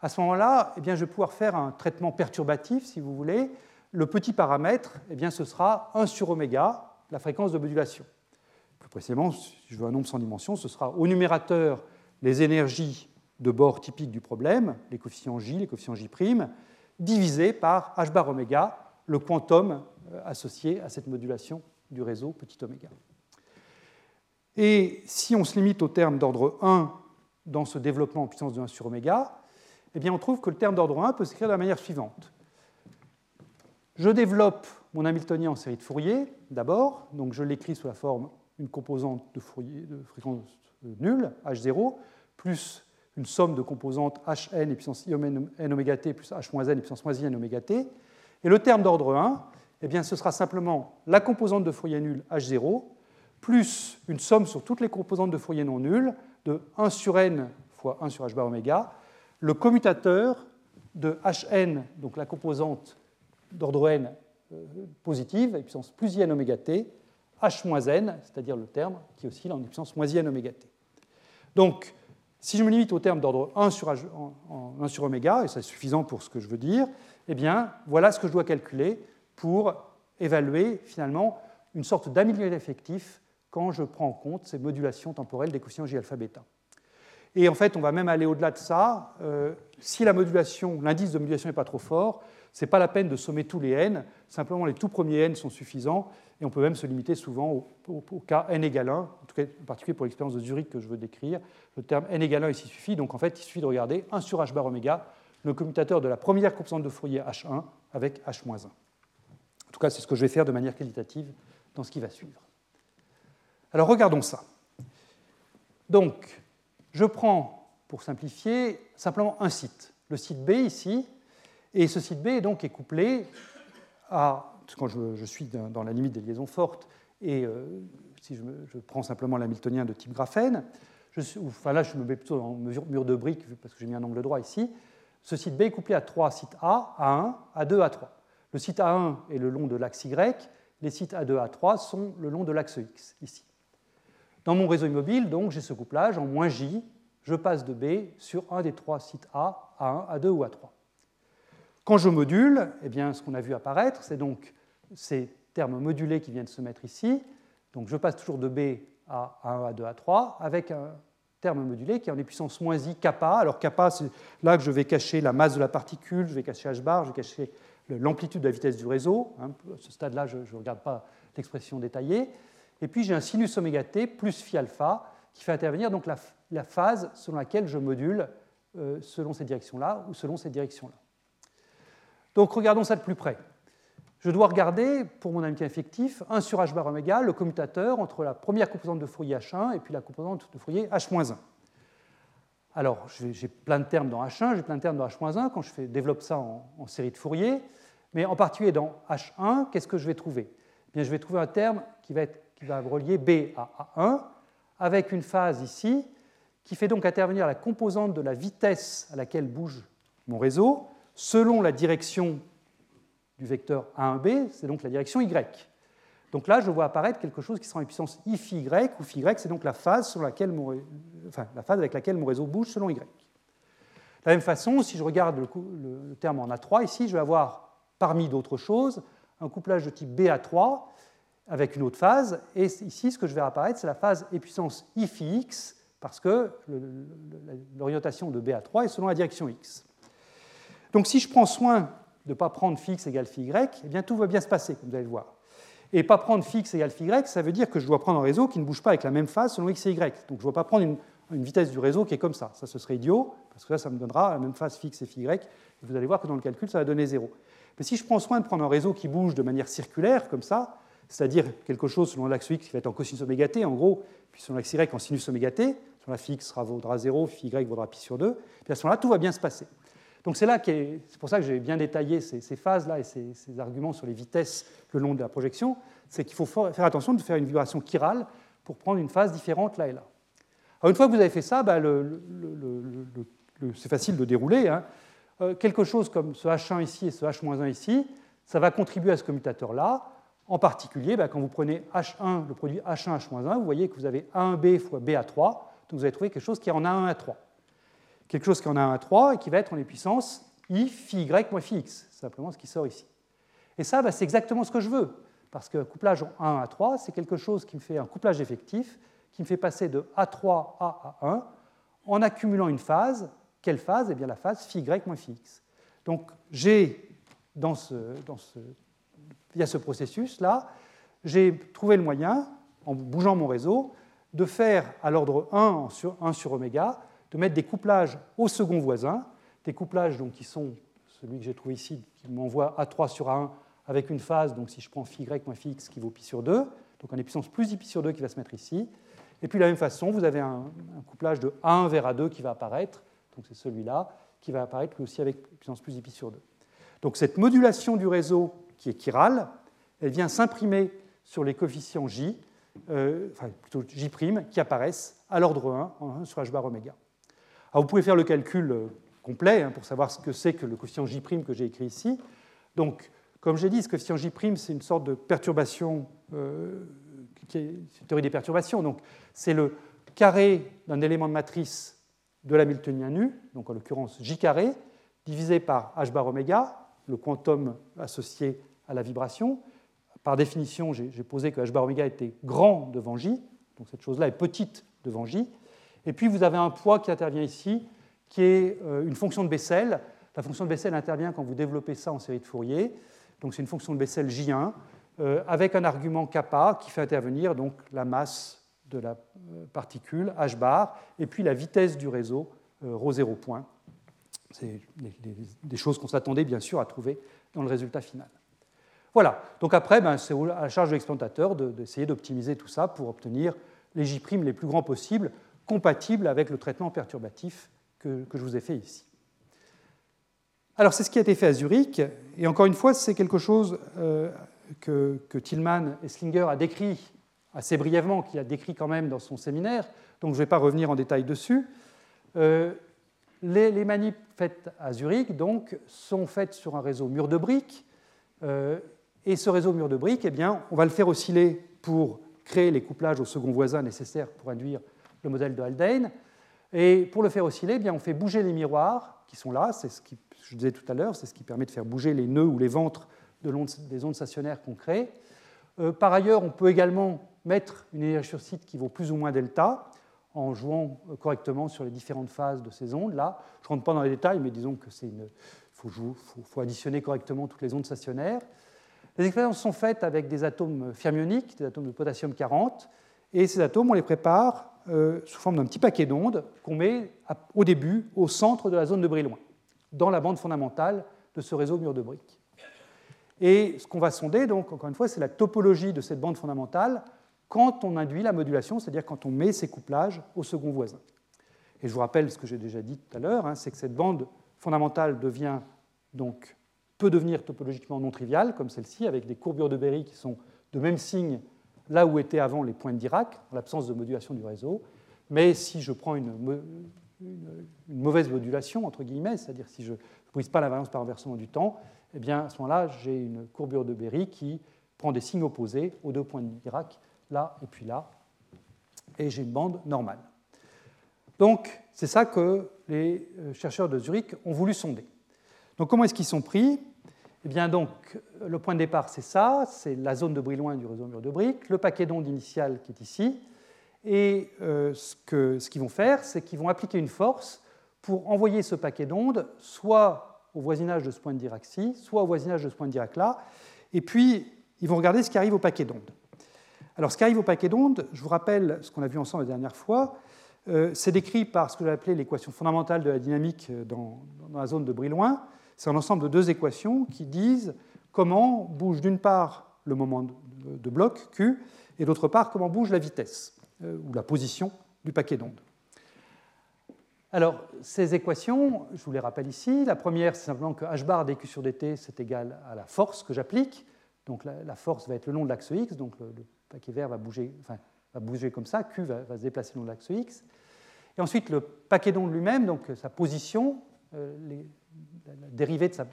À ce moment-là, eh bien, je vais pouvoir faire un traitement perturbatif, si vous voulez. Le petit paramètre, eh bien, ce sera 1 sur oméga, la fréquence de modulation. Plus précisément, si je veux un nombre sans dimension, ce sera au numérateur les énergies de bord typiques du problème, les coefficients J, les coefficients J', divisé par h bar oméga, le quantum euh, associé à cette modulation du réseau petit oméga. Et si on se limite au terme d'ordre 1 dans ce développement en puissance de 1 sur oméga, eh bien on trouve que le terme d'ordre 1 peut s'écrire de la manière suivante. Je développe mon Hamiltonien en série de Fourier, d'abord, donc je l'écris sous la forme une composante de, Fourier, de fréquence nulle, H0, plus une somme de composantes Hn et puissance i n oméga t plus H n et puissance moins i n oméga t, Et le terme d'ordre 1, eh bien, ce sera simplement la composante de Fourier nul H0 plus une somme sur toutes les composantes de Fourier non nul de 1 sur n fois 1 sur h bar oméga, le commutateur de hn, donc la composante d'ordre n euh, positive, à puissance plus n oméga t, h moins n, c'est-à-dire le terme qui oscille en puissance moins n oméga t. Donc, si je me limite au terme d'ordre 1 sur, en 1 sur oméga, et c'est suffisant pour ce que je veux dire, eh bien, voilà ce que je dois calculer pour évaluer finalement une sorte d'amélioré effectif quand je prends en compte ces modulations temporelles des coefficients J alpha bêta. Et en fait, on va même aller au-delà de ça. Euh, si l'indice de modulation n'est pas trop fort, ce n'est pas la peine de sommer tous les n, simplement les tout premiers n sont suffisants, et on peut même se limiter souvent au, cas n égale 1, en, tout cas, en particulier pour l'expérience de Zurich que je veux décrire. Le terme n égale 1 ici suffit, donc en fait, il suffit de regarder 1 sur h bar oméga, le commutateur de la première composante de Fourier h1 avec h-1. En tout cas, c'est ce que je vais faire de manière qualitative dans ce qui va suivre. Alors regardons ça. Donc, je prends, pour simplifier, simplement un site, le site B ici, et ce site B est donc est couplé à, quand je, suis dans la limite des liaisons fortes, et euh, si je, prends simplement l'hamiltonien de type graphène, je enfin là je me mets plutôt en mur, de briques parce que j'ai mis un angle droit ici, ce site B est couplé à trois sites A, A1, A2, A3. Le site A1 est le long de l'axe Y, les sites A2, A3 sont le long de l'axe X, ici. Dans mon réseau immobile, donc, j'ai ce couplage en moins J, je passe de B sur un des trois sites A, A1, A2 ou A3. Quand je module, eh bien, ce qu'on a vu apparaître, c'est donc ces termes modulés qui viennent se mettre ici. Donc je passe toujours de B à A1, A2, A3 avec un terme modulé qui est en puissance moins i kappa. Alors kappa, c'est là que je vais cacher la masse de la particule, je vais cacher h bar, je vais cacher l'amplitude de la vitesse du réseau. Hein, à ce stade-là, je ne regarde pas l'expression détaillée. Et puis j'ai un sinus oméga t plus phi alpha qui fait intervenir donc la, phase selon laquelle je module euh, selon cette direction-là ou selon cette direction-là. Donc regardons ça de plus près. Je dois regarder, pour mon amitié effectif, 1 sur h bar oméga, le commutateur entre la première composante de Fourier h1 et puis la composante de Fourier h-1. Alors, j'ai plein de termes dans H1, j'ai plein de termes dans H-1 quand je fais, développe ça en, série de Fourier. Mais en particulier dans H1, qu'est-ce que je vais trouver? Eh bien, Je vais trouver un terme qui va, être, qui va relier B à A1 avec une phase ici qui fait donc intervenir la composante de la vitesse à laquelle bouge mon réseau selon la direction du vecteur A1b, c'est donc la direction Y. Donc là, je vois apparaître quelque chose qui sera en puissance i phi y, où phi y, c'est donc la phase, sur laquelle mon, enfin, la phase avec laquelle mon réseau bouge selon y. De la même façon, si je regarde le, terme en A3 ici, je vais avoir, parmi d'autres choses, un couplage de type BA3 avec une autre phase. Et ici, ce que je vais apparaître, c'est la phase e puissance i phi x, parce que l'orientation de BA3 est selon la direction x. Donc si je prends soin de ne pas prendre x égale phi y, eh bien, tout va bien se passer, comme vous allez le voir. Et pas prendre x égale phi y, ça veut dire que je dois prendre un réseau qui ne bouge pas avec la même phase selon x et y. Donc je ne dois pas prendre une, vitesse du réseau qui est comme ça. Ça, ce serait idiot, parce que là, ça me donnera la même phase x et phi y. Et vous allez voir que dans le calcul, ça va donner 0. Mais si je prends soin de prendre un réseau qui bouge de manière circulaire, comme ça, c'est-à-dire quelque chose selon l'axe x qui va être en cosinus oméga t, en gros, puis selon l'axe y en sinus oméga t, sur la phi x vaudra 0, phi y vaudra pi sur 2, puis à ce moment-là, tout va bien se passer. Donc c'est là c'est pour ça que j'ai bien détaillé ces, phases-là et ces, arguments sur les vitesses le long de la projection, c'est qu'il faut faire attention de faire une vibration chirale pour prendre une phase différente là et là. Alors une fois que vous avez fait ça, bah, c'est facile de dérouler. Hein. Euh, quelque chose comme ce H1 ici et ce H-1 ici, ça va contribuer à ce commutateur-là. En particulier, bah, quand vous prenez H1, le produit H1, H-1, vous voyez que vous avez A1B fois B à 3, donc vous allez trouver quelque chose qui en A1 à 3 quelque chose qui en a 1 à 3 et qui va être en les puissances i phi y moins phi x, c'est simplement ce qui sort ici. Et ça, bah, c'est exactement ce que je veux, parce que couplage en 1 à 3, c'est quelque chose qui me fait un couplage effectif, qui me fait passer de A3 à A1 en accumulant une phase. Quelle phase? Eh bien la phase phi y moins phi x. Donc j'ai, dans ce, dans ce, via ce processus-là, j'ai trouvé le moyen, en bougeant mon réseau, de faire à l'ordre 1 sur, 1 sur oméga mettre des couplages au second voisin, des couplages donc, qui sont celui que j'ai trouvé ici, qui m'envoie A3 sur A1 avec une phase, donc si je prends phi y moins phi x qui vaut pi sur 2, donc on est puissance plus i pi sur 2 qui va se mettre ici. Et puis de la même façon, vous avez un, couplage de A1 vers A2 qui va apparaître, donc c'est celui-là, qui va apparaître lui aussi avec puissance plus i pi sur 2. Donc cette modulation du réseau qui est chirale, elle vient s'imprimer sur les coefficients J, euh, enfin plutôt J' qui apparaissent à l'ordre 1, sur h bar oméga. Alors vous pouvez faire le calcul euh, complet hein, pour savoir ce que c'est que le coefficient J' que j'ai écrit ici. Donc, comme j'ai dit, ce coefficient J', c'est une sorte de perturbation, euh, qui est une théorie des perturbations. Donc, c'est le carré d'un élément de matrice de l'Hamiltonien nu, donc en l'occurrence J carré, divisé par h bar oméga, le quantum associé à la vibration. Par définition, j'ai posé que h bar oméga était grand devant J, donc cette chose-là est petite devant J. Et puis vous avez un poids qui intervient ici, qui est euh, une fonction de Bessel. La fonction de Bessel intervient quand vous développez ça en série de Fourier. Donc c'est une fonction de Bessel J1 euh, avec un argument kappa qui fait intervenir donc la masse de la euh, particule h bar et puis la vitesse du réseau rho 0 point. C'est des choses qu'on s'attendait bien sûr à trouver dans le résultat final. Voilà, donc après, ben, c'est à la charge de l'explantateur d'essayer d'optimiser tout ça pour obtenir les J' les plus grands possibles, compatibles avec le traitement perturbatif que, je vous ai fait ici. Alors, c'est ce qui a été fait à Zurich, et encore une fois, c'est quelque chose euh, que, Tillman et Slinger a décrit assez brièvement, qu'il a décrit quand même dans son séminaire, donc je ne vais pas revenir en détail dessus. Euh, les, les, manips faites à Zurich donc, sont faites sur un réseau mur de briques, euh, et ce réseau mur de briques, eh bien, on va le faire osciller pour créer les couplages au second voisin nécessaires pour induire le modèle de Haldane. Et pour le faire osciller, eh bien, on fait bouger les miroirs qui sont là, c'est ce que je disais tout à l'heure, c'est ce qui permet de faire bouger les nœuds ou les ventres de des ondes stationnaires qu'on crée. Euh, par ailleurs, on peut également mettre une énergie sur site qui vaut plus ou moins delta en jouant euh, correctement sur les différentes phases de ces ondes-là. Je ne rentre pas dans les détails, mais disons que c'est une... faut, faut, additionner correctement toutes les ondes stationnaires. Les expériences sont faites avec des atomes fermioniques, des atomes de potassium 40, et ces atomes, on les prépare euh, sous forme d'un petit paquet d'ondes qu'on met au début au centre de la zone de Brillouin, dans la bande fondamentale de ce réseau mur de briques. Et ce qu'on va sonder, donc, encore une fois, c'est la topologie de cette bande fondamentale quand on induit la modulation, c'est-à-dire quand on met ces couplages au second voisin. Et je vous rappelle ce que j'ai déjà dit tout à l'heure, hein, c'est que cette bande fondamentale devient donc peut devenir topologiquement non triviale, comme celle-ci, avec des courbures de Berry qui sont de même signe là où étaient avant les points de Dirac, en l'absence de modulation du réseau. Mais si je prends une, mauvaise modulation, entre guillemets, c'est-à-dire si je ne brise pas l'invariance par renversement du temps, eh bien, à ce moment-là, j'ai une courbure de Berry qui prend des signes opposés aux deux points de Dirac, là et puis là, et j'ai une bande normale. Donc, c'est ça que les euh, chercheurs de Zurich ont voulu sonder. Donc comment est-ce qu'ils sont pris? Eh bien donc, le point de départ, c'est ça, c'est la zone de Brillouin du réseau mur de briques, le paquet d'ondes initial qui est ici, et euh, ce qu'ils vont faire, c'est qu'ils vont appliquer une force pour envoyer ce paquet d'ondes soit au voisinage de ce point de Dirac-ci, soit au voisinage de ce point de Dirac-là, et puis ils vont regarder ce qui arrive au paquet d'ondes. Alors ce qui arrive au paquet d'ondes, je vous rappelle ce qu'on a vu ensemble la dernière fois, euh, c'est décrit par ce que j'ai appelé l'équation fondamentale de la dynamique dans, dans la zone de Brillouin. C'est un ensemble de deux équations qui disent comment bouge d'une part le moment de bloc Q et d'autre part comment bouge la vitesse euh, ou la position du paquet d'ondes. Alors, ces équations, je vous les rappelle ici. La première, c'est simplement que h bar dq sur dt, c'est égal à la force que j'applique. Donc, la, force va être le long de l'axe x, donc le, paquet vert va bouger, comme ça, q va, se déplacer le long de l'axe x. Et ensuite, le paquet d'ondes lui-même, donc sa position, euh, la dérivée de sa,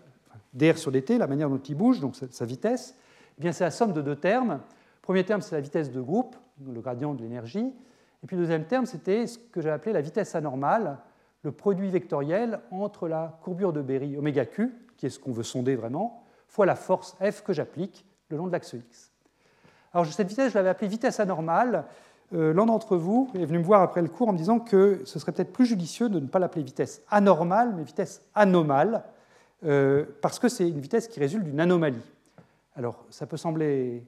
dr sur dt, la manière dont il bouge, donc sa vitesse, eh bien c'est la somme de deux termes. Premier terme, c'est la vitesse de groupe, le gradient de l'énergie. Et puis le deuxième terme, c'était ce que j'ai appelé la vitesse anormale, le produit vectoriel entre la courbure de Berry oméga q, qui est ce qu'on veut sonder vraiment, fois la force F que j'applique le long de l'axe X. Alors cette vitesse, je l'avais appelée vitesse anormale. Euh, l'un d'entre vous est venu me voir après le cours en me disant que ce serait peut-être plus judicieux de ne pas l'appeler vitesse anormale, mais vitesse anomale, euh, parce que c'est une vitesse qui résulte d'une anomalie. Alors, ça peut sembler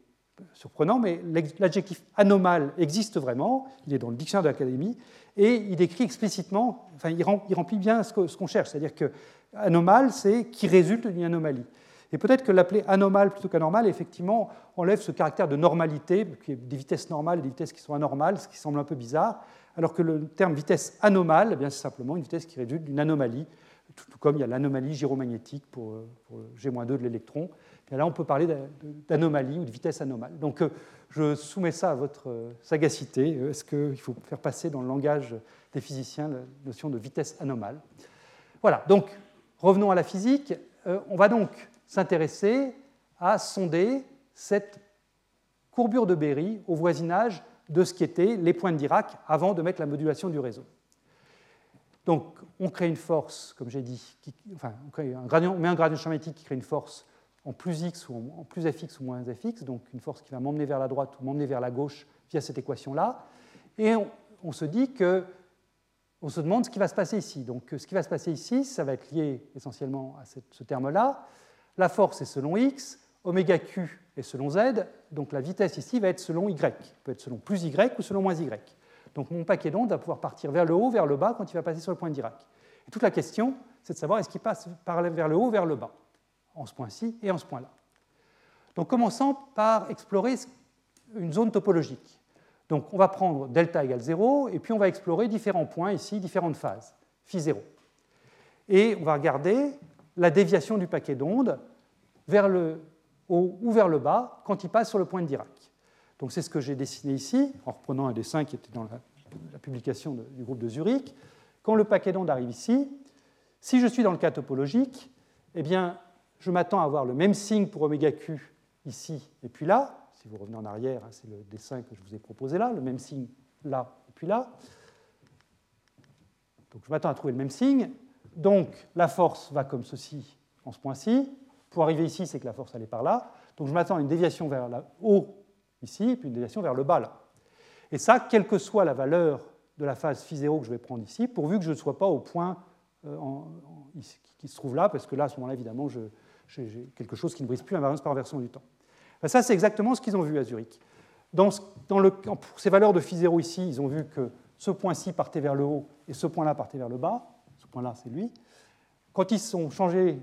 surprenant, mais l'adjectif anomale existe vraiment, il est dans le dictionnaire de l'Académie, et il décrit explicitement, enfin, il remplit bien ce qu'on cherche, c'est-à-dire que anomale, c'est qui résulte d'une anomalie. Et peut-être que l'appeler anomale plutôt qu'anormale, effectivement, enlève ce caractère de normalité, des vitesses normales et des vitesses qui sont anormales, ce qui semble un peu bizarre, alors que le terme vitesse anomale, eh c'est simplement une vitesse qui résulte d'une anomalie tout comme il y a l'anomalie gyromagnétique pour, pour G-2 de l'électron. Et là, on peut parler d'anomalie ou de vitesse anomale. Donc, je soumets ça à votre sagacité. Est-ce qu'il faut faire passer dans le langage des physiciens la notion de vitesse anomale? Voilà, donc revenons à la physique. On va donc s'intéresser à sonder cette courbure de Berry au voisinage de ce qui étaient les points de Dirac avant de mettre la modulation du réseau. Donc, on crée une force, comme j'ai dit, enfin, on, crée un gradient, met un gradient magnétique qui crée une force en plus x ou en, plus fx ou moins fx, donc une force qui va m'emmener vers la droite ou m'emmener vers la gauche via cette équation-là. Et on, se dit que, on se demande ce qui va se passer ici. Donc, ce qui va se passer ici, ça va être lié essentiellement à ce terme-là. La force est selon x, oméga q est selon z, donc la vitesse ici va être selon y, peut être selon plus y ou selon moins y. Donc mon paquet d'ondes va pouvoir partir vers le haut, vers le bas quand il va passer sur le point de Dirac. Et toute la question, c'est de savoir est-ce qu'il passe vers le haut, vers le bas, en ce point-ci et en ce point-là. Donc commençons par explorer une zone topologique. Donc on va prendre delta égale 0, et puis on va explorer différents points ici, différentes phases, phi 0. Et on va regarder la déviation du paquet d'ondes vers le haut ou vers le bas quand il passe sur le point de Dirac. Donc c'est ce que j'ai dessiné ici, en reprenant un dessin qui était dans la, publication du groupe de Zurich. Quand le paquet d'ondes arrive ici, si je suis dans le cas topologique, eh bien, je m'attends à avoir le même signe pour oméga q ici et puis là. Si vous revenez en arrière, hein, c'est le dessin que je vous ai proposé là, le même signe là et puis là. Donc je m'attends à trouver le même signe. Donc la force va comme ceci en ce point-ci. Pour arriver ici, c'est que la force allait par là. Donc je m'attends à une déviation vers le haut ici, et puis une déviation vers le bas là. Et ça, quelle que soit la valeur de la phase phi 0 que je vais prendre ici, pourvu que je ne sois pas au point euh, qui se trouve là, parce que là, à ce moment-là, évidemment, j'ai quelque chose qui ne brise plus l'invariance par inversion du temps. Ben, ça, c'est exactement ce qu'ils ont vu à Zurich. Pour ces valeurs de phi 0 ici, ils ont vu que ce point-ci partait vers le haut et ce point-là partait vers le bas. Ce point-là, c'est lui. Quand ils sont changés,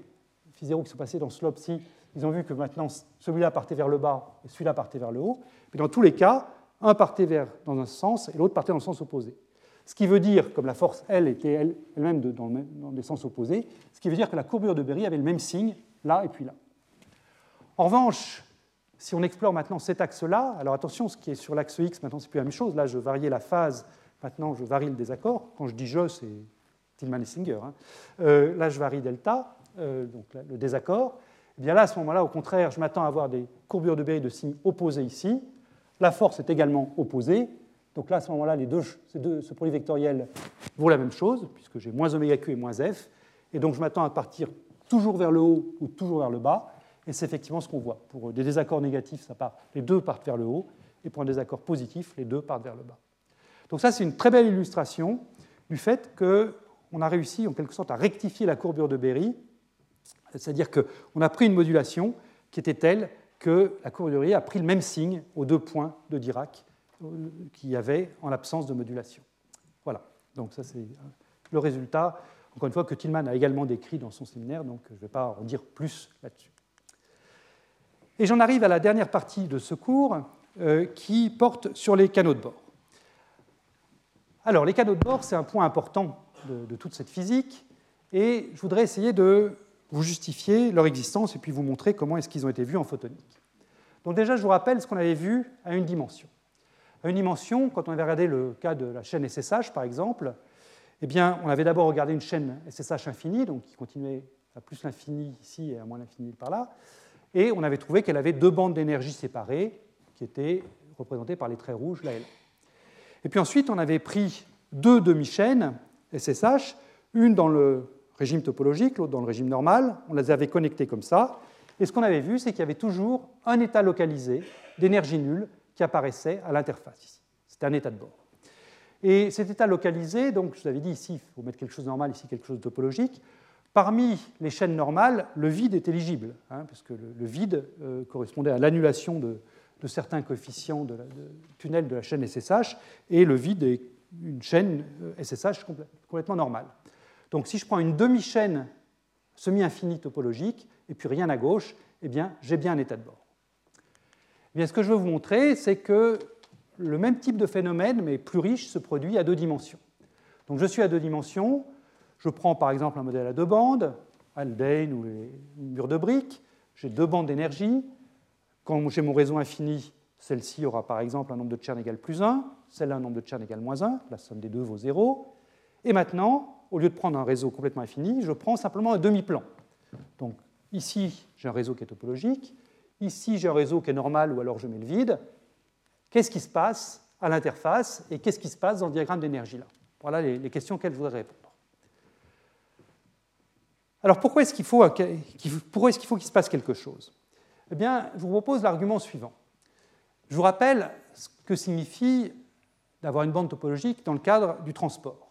phi 0 qui sont passés dans slope-ci, ils ont vu que maintenant celui-là partait vers le bas et celui-là partait vers le haut. Mais dans tous les cas, un partait vers, dans un sens et l'autre partait dans le sens opposé. Ce qui veut dire, comme la force L était elle-même dans, dans, des sens opposés, ce qui veut dire que la courbure de Berry avait le même signe là et puis là. En revanche, si on explore maintenant cet axe-là, alors attention, ce qui est sur l'axe X, maintenant c'est plus la même chose. Là, je variais la phase, maintenant je varie le désaccord. Quand je dis je, c'est Et Singer. Hein. Euh, là, je varie delta, euh, donc le désaccord. Eh bien là, à ce moment-là, au contraire, je m'attends à avoir des courbures de Berry de signes opposés ici. La force est également opposée. Donc là, à ce moment-là, les deux, ce produit vectoriel vaut la même chose, puisque j'ai moins oméga q et moins f. Et donc je m'attends à partir toujours vers le haut ou toujours vers le bas. Et c'est effectivement ce qu'on voit. Pour des désaccords négatifs, ça part, les deux partent vers le haut. Et pour un désaccord positif, les deux partent vers le bas. Donc ça, c'est une très belle illustration du fait qu'on a réussi en quelque sorte à rectifier la courbure de Berry c'est-à-dire qu'on a pris une modulation qui était telle que la Berry a pris le même signe aux deux points de Dirac euh, qu'il y avait en l'absence de modulation. Voilà, donc ça c'est euh, le résultat, encore une fois, que Tillman a également décrit dans son séminaire, donc je ne vais pas en dire plus là-dessus. Et j'en arrive à la dernière partie de ce cours euh, qui porte sur les canaux de bord. Alors, les canaux de bord, c'est un point important de toute cette physique, et je voudrais essayer de vous justifier leur existence et puis vous montrer comment est-ce qu'ils ont été vus en photonique. Donc déjà, je vous rappelle ce qu'on avait vu à une dimension. À une dimension, quand on avait regardé le cas de la chaîne SSH, par exemple, eh bien, on avait d'abord regardé une chaîne SSH infinie, donc qui continuait à plus l'infini ici et à moins l'infini par là, et on avait trouvé qu'elle avait deux bandes d'énergie séparées, qui étaient représentées par les traits rouges, là et là. Et puis ensuite, on avait pris deux demi-chaînes SSH, une dans le régime topologique, l'autre dans le régime normal. On les avait connectés comme ça. Et ce qu'on avait vu, c'est qu'il y avait toujours un état localisé d'énergie nulle qui apparaissait à l'interface ici. C'était un état de bord. Et cet état localisé, donc je vous avais dit ici, il faut mettre quelque chose de normal, ici quelque chose de topologique. Parmi les chaînes normales, le vide est éligible, hein, puisque le, vide euh, correspondait à l'annulation de, certains coefficients de, tunnel de la chaîne SSH, et le vide est une chaîne SSH euh, complètement normale. Donc si je prends une demi-chaîne semi-infinie topologique et puis rien à gauche, eh bien j'ai bien un état de bord. Eh bien, ce que je veux vous montrer, c'est que le même type de phénomène, mais plus riche, se produit à deux dimensions. Donc je suis à deux dimensions, Je prends par exemple un modèle à deux bandes, Haldane ou les murs de briques. J'ai deux bandes d'énergie. Quand j'ai mon réseau infini, celle-ci aura par exemple un nombre de Chern égal plus 1, celle-là un nombre de Chern égal moins 1, la somme des deux vaut 0. Et maintenant, au lieu de prendre un réseau complètement infini, je prends simplement un demi-plan. Donc ici, j'ai un réseau qui est topologique, ici j'ai un réseau qui est normal ou alors je mets le vide. Qu'est-ce qui se passe à l'interface et qu'est-ce qui se passe dans le diagramme d'énergie là? Voilà les, questions qu'elle voudrait répondre. Alors pourquoi est-ce qu'il faut qu'il se passe quelque chose? Eh bien, je vous propose l'argument suivant. Je vous rappelle ce que signifie d'avoir une bande topologique dans le cadre du transport.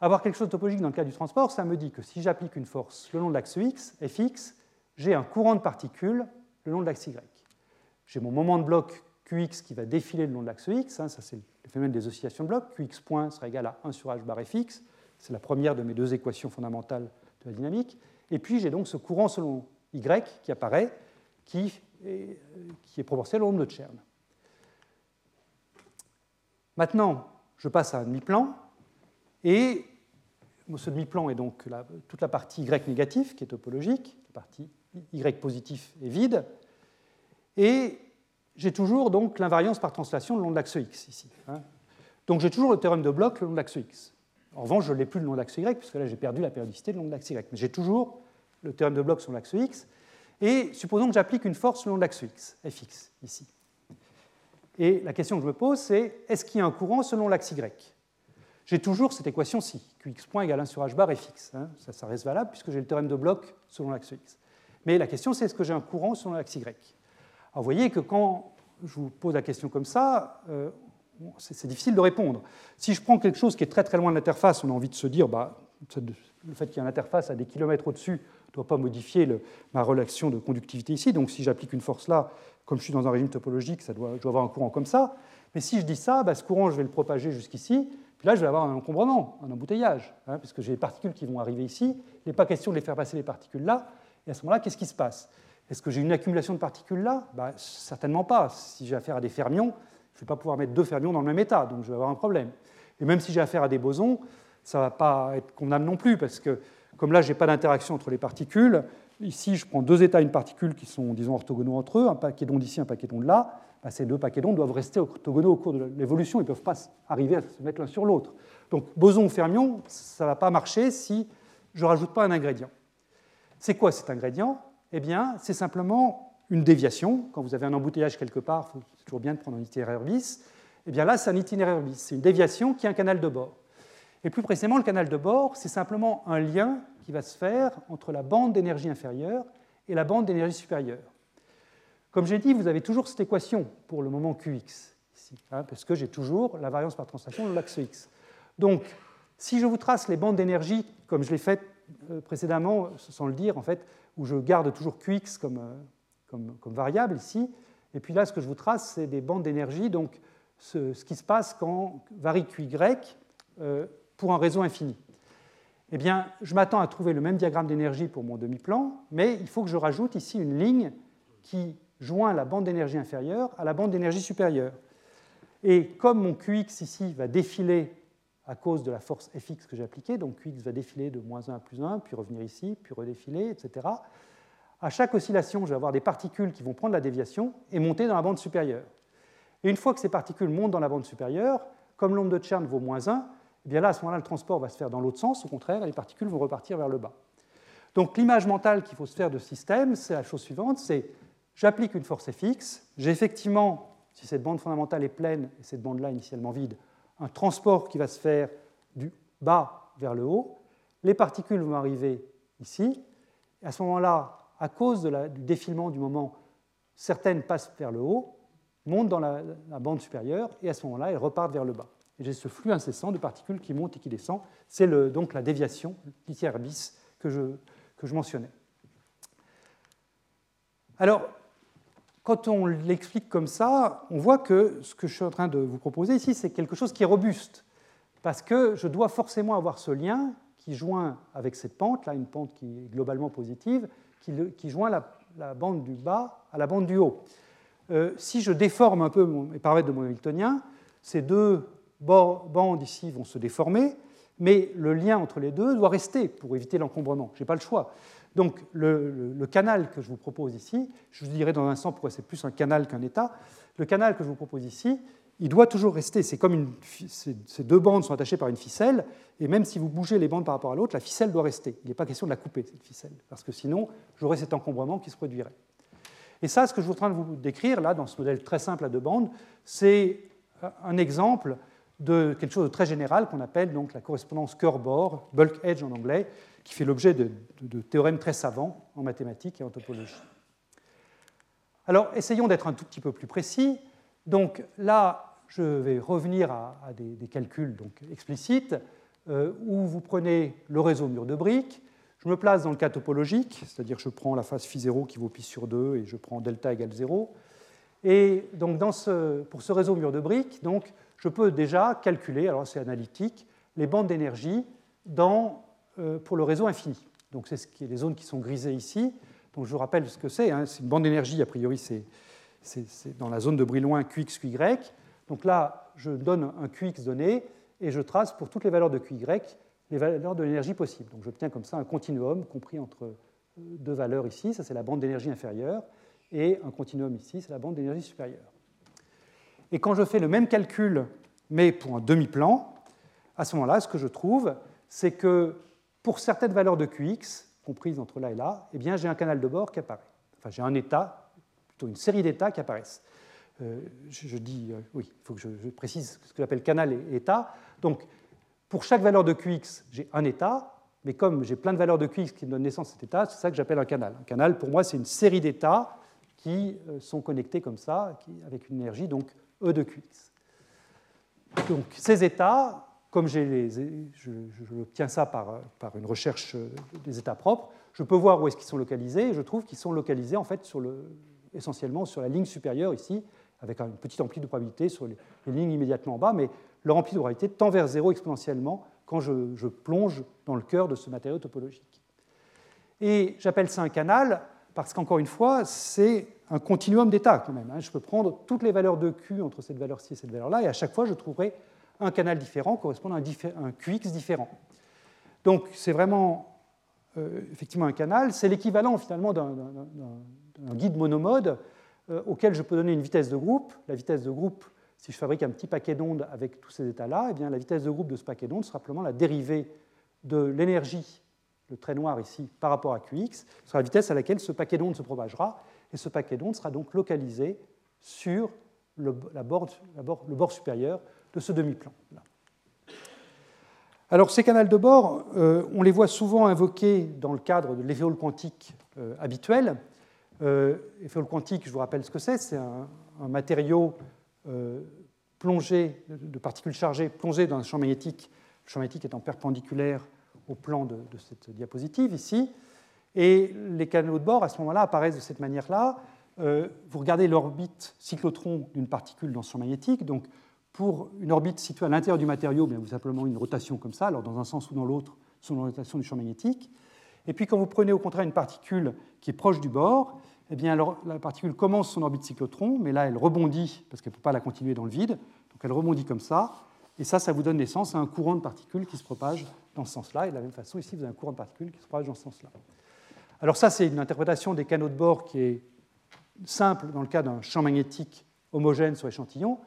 Avoir quelque chose de topologique dans le cadre du transport, ça me dit que si j'applique une force le long de l'axe x, fx, j'ai un courant de particules le long de l'axe y. J'ai mon moment de bloc Qx qui va défiler le long de l'axe X, hein, ça c'est le phénomène des oscillations de bloc, Qx point sera égal à 1 sur h bar fx, c'est la première de mes deux équations fondamentales de la dynamique, et puis j'ai donc ce courant selon y qui apparaît, qui est, est proportionnel au nombre de Chern. Maintenant, je passe à un demi-plan, et ce demi-plan est donc toute la partie y négatif, qui est topologique, la partie y positif est vide, et j'ai toujours donc l'invariance par translation le long de l'axe x ici. Hein. Donc j'ai toujours le théorème de Bloch le long de l'axe x. En revanche, je ne l'ai plus le long de l'axe y, puisque là j'ai perdu la périodicité le long de l'axe y. Mais j'ai toujours le théorème de Bloch sur l'axe x. Et supposons que j'applique une force le long de l'axe x, fx, ici. Et la question que je me pose, c'est est-ce qu'il y a un courant selon l'axe y? J'ai toujours cette équation-ci, qx point égale 1 sur h bar fx. Hein. Ça, ça, reste valable puisque j'ai le théorème de Bloch selon l'axe x. Mais la question, c'est est-ce que j'ai un courant selon l'axe y? Vous voyez que quand je vous pose la question comme ça, euh, c'est difficile de répondre. Si je prends quelque chose qui est très très loin de l'interface, on a envie de se dire, bah, le fait qu'il y ait une interface à des kilomètres au-dessus ne doit pas modifier ma relation de conductivité ici. Donc si j'applique une force là, comme je suis dans un régime topologique, ça doit, je dois avoir un courant comme ça. Mais si je dis ça, bah, ce courant, je vais le propager jusqu'ici. Puis là, je vais avoir un encombrement, un embouteillage, hein, puisque j'ai des particules qui vont arriver ici. Il n'est pas question de les faire passer les particules là. Et à ce moment-là, qu'est-ce qui se passe? Est-ce que j'ai une accumulation de particules là? Bah, Certainement pas. Si j'ai affaire à des fermions, je ne vais pas pouvoir mettre deux fermions dans le même état, donc je vais avoir un problème. Et même si j'ai affaire à des bosons, ça ne va pas être convenable non plus, parce que comme là, je n'ai pas d'interaction entre les particules, ici, je prends deux états une particule qui sont, disons, orthogonaux entre eux, un paquet d'ondes d'ici, un paquet d'ondes là, bah, ces deux paquets d'ondes doivent rester orthogonaux au cours de l'évolution, ils ne peuvent pas arriver à se mettre l'un sur l'autre. Donc, boson ou fermion, ça ne va pas marcher si je ne rajoute pas un ingrédient. C'est quoi cet ingrédient? Eh bien, c'est simplement une déviation. Quand vous avez un embouteillage quelque part, c'est toujours bien de prendre un itinéraire bis. Eh bien là, c'est un itinéraire bis. C'est une déviation qui est un canal de bord. Et plus précisément, le canal de bord, c'est simplement un lien qui va se faire entre la bande d'énergie inférieure et la bande d'énergie supérieure. Comme j'ai dit, vous avez toujours cette équation pour le moment Qx, ici, hein, parce que j'ai toujours la variance par translation de l'axe X. Donc, si je vous trace les bandes d'énergie, comme je l'ai fait euh, précédemment, sans le dire, en fait, où je garde toujours Qx comme, euh, comme, comme, variable ici. Et puis là, ce que je vous trace, c'est des bandes d'énergie, donc ce, ce, qui se passe quand varie Qy euh, pour un réseau infini. Eh bien, je m'attends à trouver le même diagramme d'énergie pour mon demi-plan, mais il faut que je rajoute ici une ligne qui joint la bande d'énergie inférieure à la bande d'énergie supérieure. Et comme mon Qx ici va défiler à cause de la force fx que j'ai appliquée. Donc Qx va défiler de moins 1 à plus 1, puis revenir ici, puis redéfiler, etc. À chaque oscillation, je vais avoir des particules qui vont prendre la déviation et monter dans la bande supérieure. Et une fois que ces particules montent dans la bande supérieure, comme l'onde de Chern vaut moins 1, eh bien là, à ce moment-là, le transport va se faire dans l'autre sens, au contraire, et les particules vont repartir vers le bas. Donc l'image mentale qu'il faut se faire de ce système, c'est la chose suivante, c'est j'applique une force fx, j'ai effectivement, si cette bande fondamentale est pleine et cette bande-là initialement vide, un transport qui va se faire du bas vers le haut. Les particules vont arriver ici. Et à ce moment-là, à cause du défilement du moment, certaines passent vers le haut, montent dans la, bande supérieure, et à ce moment-là, elles repartent vers le bas. Et j'ai ce flux incessant de particules qui montent et qui descendent. C'est donc la déviation, l'itière bis, que je, que je mentionnais. Alors, quand on l'explique comme ça, on voit que ce que je suis en train de vous proposer ici, c'est quelque chose qui est robuste, parce que je dois forcément avoir ce lien qui joint avec cette pente, là, une pente qui est globalement positive, qui, joint la, bande du bas à la bande du haut. Euh, si je déforme un peu mes paramètres de mon Hamiltonien, ces deux bandes ici vont se déformer, mais le lien entre les deux doit rester pour éviter l'encombrement. Je n'ai pas le choix. Donc le, canal que je vous propose ici, je vous dirai dans un instant pourquoi c'est plus un canal qu'un état, le canal que je vous propose ici, il doit toujours rester. C'est comme ces, deux bandes sont attachées par une ficelle, et même si vous bougez les bandes par rapport à l'autre, la ficelle doit rester. Il n'est pas question de la couper, cette ficelle, parce que sinon, j'aurais cet encombrement qui se produirait. Et ça, ce que je suis en train de vous décrire, là, dans ce modèle très simple à deux bandes, c'est un exemple de quelque chose de très général qu'on appelle donc la correspondance cœur-bord, bulk edge en anglais, qui fait l'objet de, théorèmes très savants en mathématiques et en topologie. Alors, essayons d'être un tout petit peu plus précis. Donc là, je vais revenir à, des, calculs donc, explicites, euh, où vous prenez le réseau mur de briques, je me place dans le cas topologique, c'est-à-dire je prends la phase phi0 qui vaut pi sur 2 et je prends delta égale 0. Et donc pour ce réseau mur de briques, donc, je peux déjà calculer, alors c'est analytique, les bandes d'énergie euh, pour le réseau infini. Donc c'est ce qui est les zones qui sont grisées ici. Donc je vous rappelle ce que c'est. Hein. C'est une bande d'énergie, a priori c'est dans la zone de Brillouin QX, QY. Donc là, je donne un QX donné et je trace pour toutes les valeurs de QY les valeurs de l'énergie possibles. Donc j'obtiens comme ça un continuum compris entre euh, deux valeurs ici, ça c'est la bande d'énergie inférieure, et un continuum ici, c'est la bande d'énergie supérieure. Et quand je fais le même calcul, mais pour un demi-plan, à ce moment-là, ce que je trouve, c'est que pour certaines valeurs de Qx, comprises entre là et là, eh bien, j'ai un canal de bord qui apparaît. Enfin, j'ai un état, plutôt une série d'états qui apparaissent. Euh, je, dis, euh, oui, il faut que je, précise ce que j'appelle canal et état. Donc, pour chaque valeur de Qx, j'ai un état, mais comme j'ai plein de valeurs de Qx qui me donnent naissance à cet état, c'est ça que j'appelle un canal. Un canal, pour moi, c'est une série d'états qui euh, sont connectés comme ça, avec une énergie, donc E de Qx. Donc, ces états, comme les, je, je, ça par, une recherche des états propres, je peux voir où est-ce qu'ils sont localisés, et je trouve qu'ils sont localisés en fait essentiellement sur la ligne supérieure ici, avec une petite amplitude de probabilité sur les, lignes immédiatement en bas, mais leur amplitude de probabilité tend vers zéro exponentiellement quand je plonge dans le cœur de ce matériau topologique. Et j'appelle ça un canal parce qu'encore une fois, c'est un continuum d'états quand même. Hein. Je peux prendre toutes les valeurs de Q entre cette valeur-ci et cette valeur-là, et à chaque fois, je trouverai un canal différent correspondant à un, QX différent. Donc c'est vraiment euh, effectivement un canal, c'est l'équivalent finalement d'un guide monomode euh, auquel je peux donner une vitesse de groupe. La vitesse de groupe, si je fabrique un petit paquet d'ondes avec tous ces états-là, eh bien la vitesse de groupe de ce paquet d'ondes sera simplement la dérivée de l'énergie, le trait noir ici, par rapport à Qx, sera la vitesse à laquelle ce paquet d'ondes se propagera, et ce paquet d'ondes sera donc localisé sur le, bord, supérieur de ce demi-plan. Alors ces canaux de bord, euh, on les voit souvent invoqués dans le cadre de l'évéole quantique euh, habituel. Euh, quantique, je vous rappelle ce que c'est, c'est un, matériau euh, plongé, de particules chargées plongées dans un champ magnétique, le champ magnétique étant perpendiculaire au plan de cette diapositive ici. Et les canaux de bord, à ce moment-là, apparaissent de cette manière-là. vous regardez l'orbite cyclotron d'une particule dans champ magnétique, donc pour une orbite située à l'intérieur du matériau, bien, vous simplement une rotation comme ça, alors dans un sens ou dans l'autre, selon la rotation du champ magnétique. Et puis quand vous prenez au contraire une particule qui est proche du bord, eh bien, alors, la particule commence son orbite cyclotron, mais là elle rebondit parce qu'elle ne peut pas la continuer dans le vide, donc elle rebondit comme ça, et ça, ça vous donne naissance à un courant de particules qui se propage dans ce sens-là, et de la même façon, ici, vous avez un courant de particules qui se propage dans ce sens-là. Alors ça, c'est une interprétation des canaux de bord qui est simple dans le cas d'un champ magnétique homogène sur échantillon,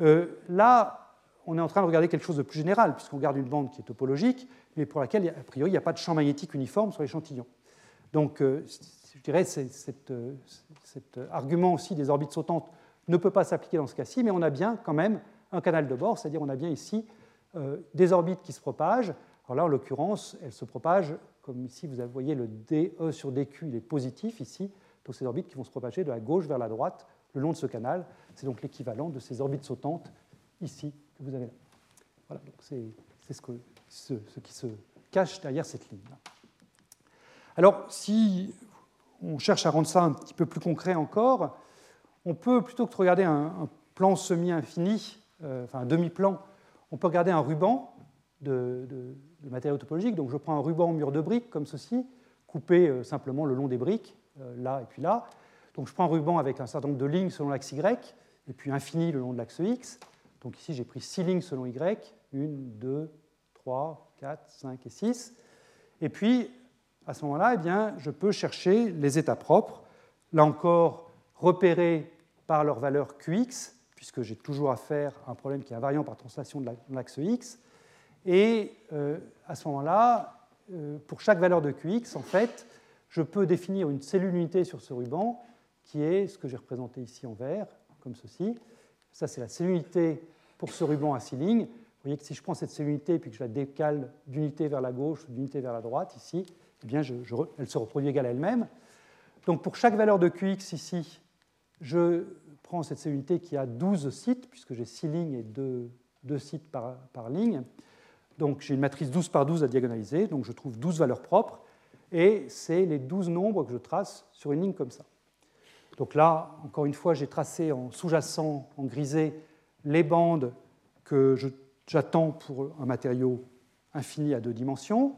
euh, là, on est en train de regarder quelque chose de plus général, puisqu'on regarde une bande qui est topologique, mais pour laquelle, a priori, il n'y a pas de champ magnétique uniforme sur l'échantillon. Donc, euh, je dirais, euh, cet argument aussi des orbites sautantes ne peut pas s'appliquer dans ce cas-ci, mais on a bien quand même un canal de bord, c'est-à-dire on a bien ici des orbites qui se propagent. Alors là, en l'occurrence, elles se propagent, comme ici, vous voyez le DE sur DQ, il est positif ici, donc ces orbites qui vont se propager de la gauche vers la droite le long de ce canal. C'est donc l'équivalent de ces orbites sautantes ici que vous avez là. Voilà, donc c'est ce, ce, qui se cache derrière cette ligne-là. Alors, si on cherche à rendre ça un petit peu plus concret encore, on peut, plutôt que de regarder un, plan semi-infini, euh, enfin un demi-plan, on peut regarder un ruban de, matériaux topologiques. Donc je prends un ruban mur de briques comme ceci, coupé euh, simplement le long des briques, euh, là et puis là. Donc je prends un ruban avec un certain nombre de lignes selon l'axe Y, et puis infini le long de l'axe X. Donc ici, j'ai pris 6 lignes selon Y, 1, 2, 3, 3, 4, 5 et 6. Et puis, à ce moment-là, eh je peux chercher les états propres, là encore repérés par leur valeur Qx, puisque j'ai toujours à faire un problème qui est invariant par translation de l'axe X. Et euh, à ce moment-là, euh, pour chaque valeur de Qx, en fait, je peux définir une cellule unité sur ce ruban qui est ce que j'ai représenté ici en vert, comme ceci. Ça, c'est la cellule unité pour ce ruban à 6 lignes. Vous voyez que si je prends cette cellule unité et que je la décale d'unité vers la gauche ou d'unité vers la droite, ici, eh bien, elle se reproduit égale à elle-même. Donc pour chaque valeur de Qx ici, je prends cette cellule unité qui a 12 sites, puisque j'ai 6 lignes et 2, sites par, par ligne. Donc j'ai une matrice 12 par 12 à diagonaliser, donc je trouve 12 valeurs propres, et c'est les 12 nombres que je trace sur une ligne comme ça. Donc là, encore une fois, j'ai tracé en sous-jacent, en grisé, les bandes que j'attends pour un matériau infini à deux dimensions.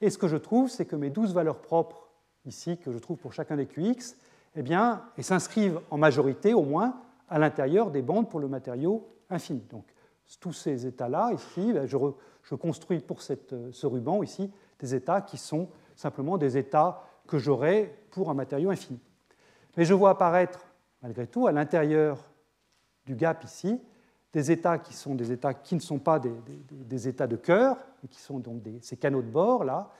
Et ce que je trouve, c'est que mes 12 valeurs propres, ici, que je trouve pour chacun des QX, eh bien, elles s'inscrivent en majorité, au moins, à l'intérieur des bandes pour le matériau infini. Donc, tous ces états-là, ici, ben, je, construis pour euh, ce ruban ici des états qui sont simplement des états que j'aurai pour un matériau infini. Mais je vois apparaître, malgré tout, à l'intérieur du gap ici, des états qui sont des états qui ne sont pas des, états de cœur, mais qui sont donc ces canaux de bord là.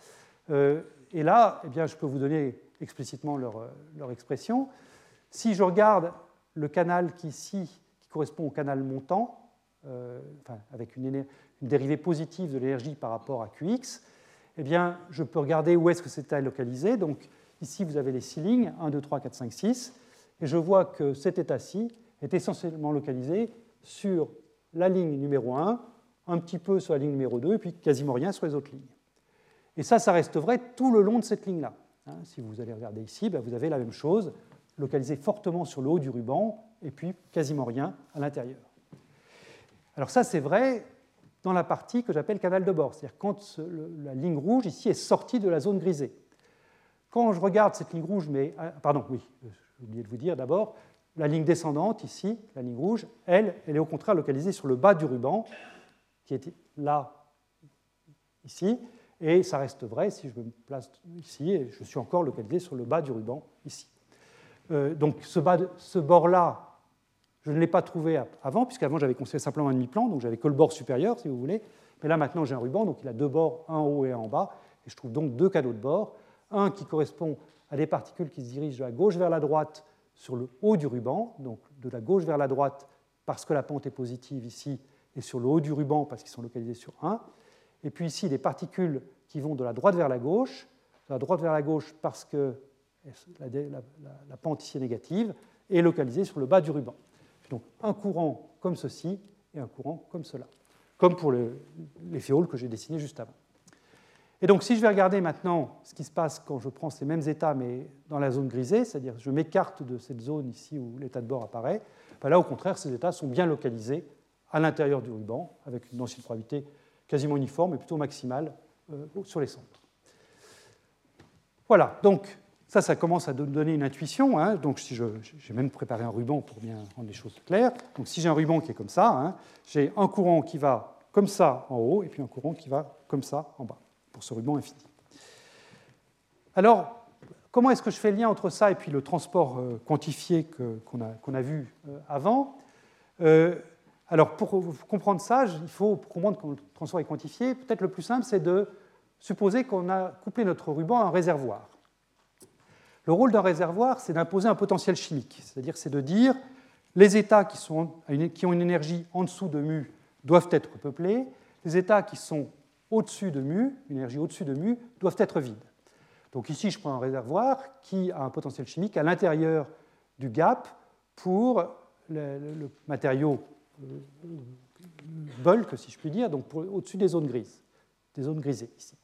Euh, et là, eh bien, je peux vous donner explicitement leur, euh, leur, expression. Si je regarde le canal qui ici, qui correspond au canal montant, enfin, avec une, dérivée positive de l'énergie par rapport à Qx, eh bien, je peux regarder où est-ce que c'est localisé. Donc, ici, vous avez les six lignes, 1, 2, 3, 4, 5, 6, et je vois que cet état-ci est essentiellement localisé sur la ligne numéro 1, un petit peu sur la ligne numéro 2, et puis quasiment rien sur les autres lignes. Et ça, ça reste vrai tout le long de cette ligne-là. Hein, si vous allez regarder ici, ben, vous avez la même chose, localisé fortement sur le haut du ruban, et puis quasiment rien à l'intérieur. Alors ça, c'est vrai dans la partie que j'appelle canal de bord, c'est-à-dire quand la ligne rouge ici est sortie de la zone grisée. Quand je regarde cette ligne rouge, mais ah, pardon, oui, j'ai oublié de vous dire d'abord, la ligne descendante ici, la ligne rouge, elle, elle est au contraire localisée sur le bas du ruban, qui est là, ici, et ça reste vrai si je me place ici, et je suis encore localisé sur le bas du ruban ici. Euh, donc ce bord-là je ne l'ai pas trouvé avant, puisqu'avant j'avais construit simplement un demi-plan, donc j'avais que le bord supérieur, si vous voulez. Mais là maintenant j'ai un ruban, donc il a deux bords, un en haut et un en bas, et je trouve donc deux canaux de bord. Un qui correspond à des particules qui se dirigent de la gauche vers la droite sur le haut du ruban, donc de la gauche vers la droite parce que la pente est positive ici, et sur le haut du ruban parce qu'ils sont localisés sur 1. Et puis ici des particules qui vont de la droite vers la gauche, de la droite vers la gauche parce que la, la pente ici est négative, et localisée sur le bas du ruban. Donc un courant comme ceci et un courant comme cela, comme pour les féoles que j'ai dessinés juste avant. Et donc si je vais regarder maintenant ce qui se passe quand je prends ces mêmes états mais dans la zone grisée, c'est-à-dire je m'écarte de cette zone ici où l'état de bord apparaît, ben là au contraire ces états sont bien localisés à l'intérieur du ruban avec une densité de probabilité quasiment uniforme et plutôt maximale euh, sur les centres. Voilà, donc ça, ça commence à donner une intuition. Hein. Donc, si j'ai même préparé un ruban pour bien rendre les choses claires. Donc, si j'ai un ruban qui est comme ça, hein, j'ai un courant qui va comme ça en haut et puis un courant qui va comme ça en bas pour ce ruban infini. Alors, comment est-ce que je fais le lien entre ça et puis le transport euh, quantifié qu'on a, vu euh, avant? Euh, Alors, pour comprendre ça, il faut comprendre que le transport est quantifié. Peut-être le plus simple, c'est de supposer qu'on a couplé notre ruban à un réservoir. Le rôle d'un réservoir, c'est d'imposer un potentiel chimique, c'est-à-dire c'est de dire les états qui, sont, qui ont une énergie en dessous de mu doivent être peuplés, les états qui sont au-dessus de mu, une énergie au-dessus de mu, doivent être vides. Donc ici, je prends un réservoir qui a un potentiel chimique à l'intérieur du gap pour le, matériau euh, bulk, si je puis dire, donc au-dessus des zones grises, des zones grisées ici.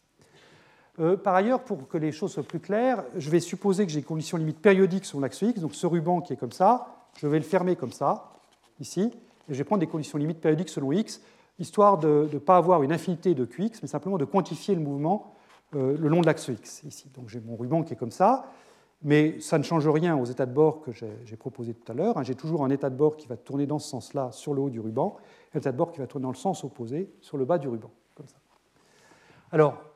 Euh, par ailleurs, pour que les choses soient plus claires, je vais supposer que j'ai une condition limite périodique sur l'axe X. Donc ce ruban qui est comme ça, je vais le fermer comme ça, ici, et je vais prendre des conditions limites périodiques selon X, histoire de ne pas avoir une infinité de Qx, mais simplement de quantifier le mouvement euh, le long de l'axe X, ici. Donc j'ai mon ruban qui est comme ça, mais ça ne change rien aux états de bord que j'ai proposés tout à l'heure. Hein. J'ai toujours un état de bord qui va tourner dans ce sens-là sur le haut du ruban, et un état de bord qui va tourner dans le sens opposé sur le bas du ruban, comme ça. Alors,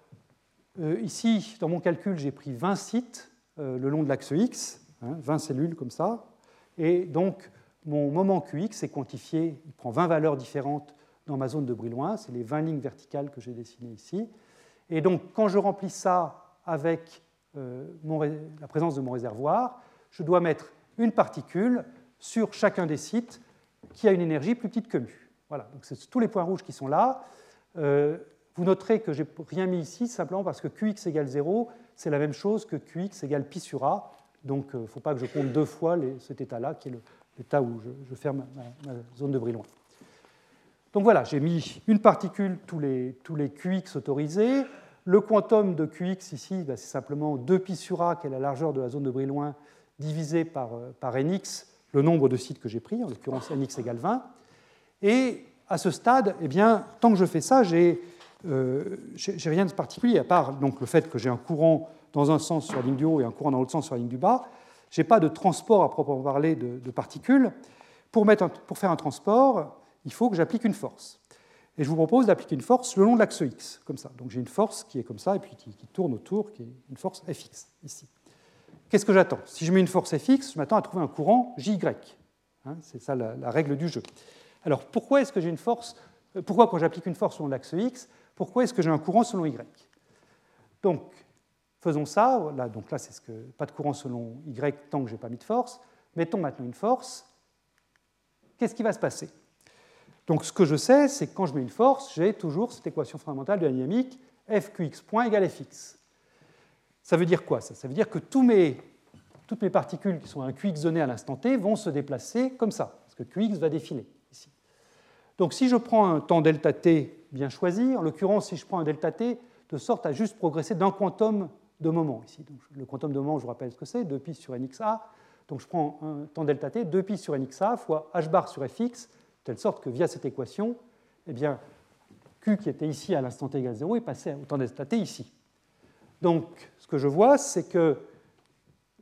euh, ici, dans mon calcul, j'ai pris 20 sites euh, le long de l'axe X, 20 hein, cellules comme ça, et donc mon moment QX est quantifié, il prend 20 valeurs différentes dans ma zone de Brillouin, c'est les 20 lignes verticales que j'ai dessinées ici. Et donc, quand je remplis ça avec euh, la présence de mon réservoir, je dois mettre une particule sur chacun des sites qui a une énergie plus petite que mu. Voilà, donc c'est tous les points rouges qui sont là. Vous noterez que je n'ai rien mis ici simplement parce que Qx égale 0, c'est la même chose que Qx égale pi sur A. Donc il euh, ne faut pas que je compte deux fois cet état-là, qui est l'état où je, ferme ma, zone de Brillouin. Donc voilà, j'ai mis une particule tous les, tous les Qx autorisés. Le quantum de Qx ici, bah, c'est simplement 2pi sur A, qui est la largeur de la zone de Brillouin, divisé par, euh, par nx, le nombre de sites que j'ai pris, en l'occurrence nx égale 20. Et à ce stade, eh bien, tant que je fais ça, j'ai euh, rien de particulier, à part donc, le fait que j'ai un courant dans un sens sur la ligne du haut et un courant dans l'autre sens sur la ligne du bas. Je n'ai pas de transport à proprement parler de, particules. Pour, mettre pour faire un transport, il faut que j'applique une force. Et je vous propose d'appliquer une force le long de l'axe x, comme ça. Donc j'ai une force qui est comme ça, et puis qui, tourne autour, qui est une force fx, ici. Qu'est-ce que j'attends? Si je mets une force fx, je m'attends à trouver un courant jy. Hein, c'est ça la, règle du jeu. Alors pourquoi est-ce que j'ai une force? Euh, Pourquoi quand j'applique une force selon l'axe x, pourquoi est-ce que j'ai un courant selon y? Donc faisons ça. Là, donc là, c'est ce que pas de courant selon y tant que je n'ai pas mis de force. Mettons maintenant une force. Qu'est-ce qui va se passer? Donc ce que je sais, c'est que quand je mets une force, j'ai toujours cette équation fondamentale de la dynamique fqx point égale fx. Ça veut dire quoi ça? Ça veut dire que toutes mes particules qui sont un qx donné à l'instant t vont se déplacer comme ça, parce que qx va défiler ici. Donc si je prends un temps delta t bien choisi, en l'occurrence si je prends un delta t de sorte à juste progresser d'un quantum de moment ici. le quantum de moment, je vous rappelle ce que c'est, 2pi sur nxa. Donc je prends un temps delta t, 2pi sur nxa fois h bar sur fx, telle sorte que via cette équation, eh bien, Q qui était ici à l'instant t égale 0 est passé au temps delta t ici. Donc, ce que je vois, c'est que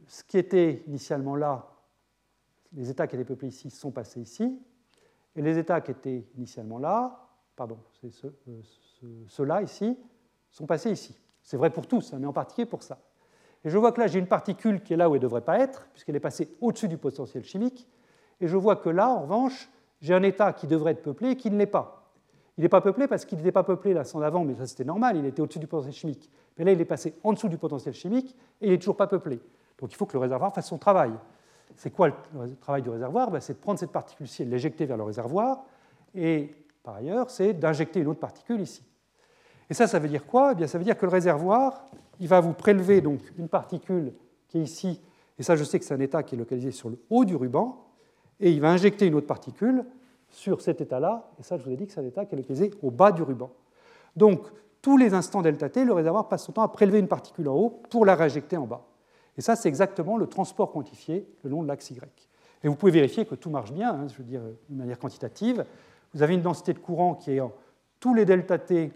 ce qui était initialement là, les états qui étaient peuplés ici sont passés ici, et les états qui étaient initialement là, pardon, c'est euh, ceux-là ici, sont passés ici. C'est vrai pour tous, hein, mais en particulier pour ça. Et je vois que là, j'ai une particule qui est là où elle ne devrait pas être, puisqu'elle est passée au-dessus du potentiel chimique, et je vois que là, en revanche, j'ai un état qui devrait être peuplé et qui ne l'est pas. Il n'est pas peuplé parce qu'il n'était pas peuplé l'instant d'avant, mais ça c'était normal, il était au-dessus du potentiel chimique. Mais là, il est passé en dessous du potentiel chimique et il n'est toujours pas peuplé. Donc il faut que le réservoir fasse son travail. C'est quoi le travail du réservoir? Ben, C'est de prendre cette particule-ci et de l'éjecter vers le réservoir. Et par ailleurs, c'est d'injecter une autre particule ici. Et ça, ça veut dire quoi? Eh bien, Ça veut dire que le réservoir, il va vous prélever donc une particule qui est ici, et ça je sais que c'est un état qui est localisé sur le haut du ruban, et il va injecter une autre particule sur cet état-là, et ça je vous ai dit que c'est un état qui est localisé au bas du ruban. Donc tous les instants delta t, le réservoir passe son temps à prélever une particule en haut pour la réinjecter en bas. Et ça c'est exactement le transport quantifié le long de l'axe Y. Et vous pouvez vérifier que tout marche bien, hein, je veux dire de manière quantitative. Vous avez une densité de courant qui est en tous les delta t,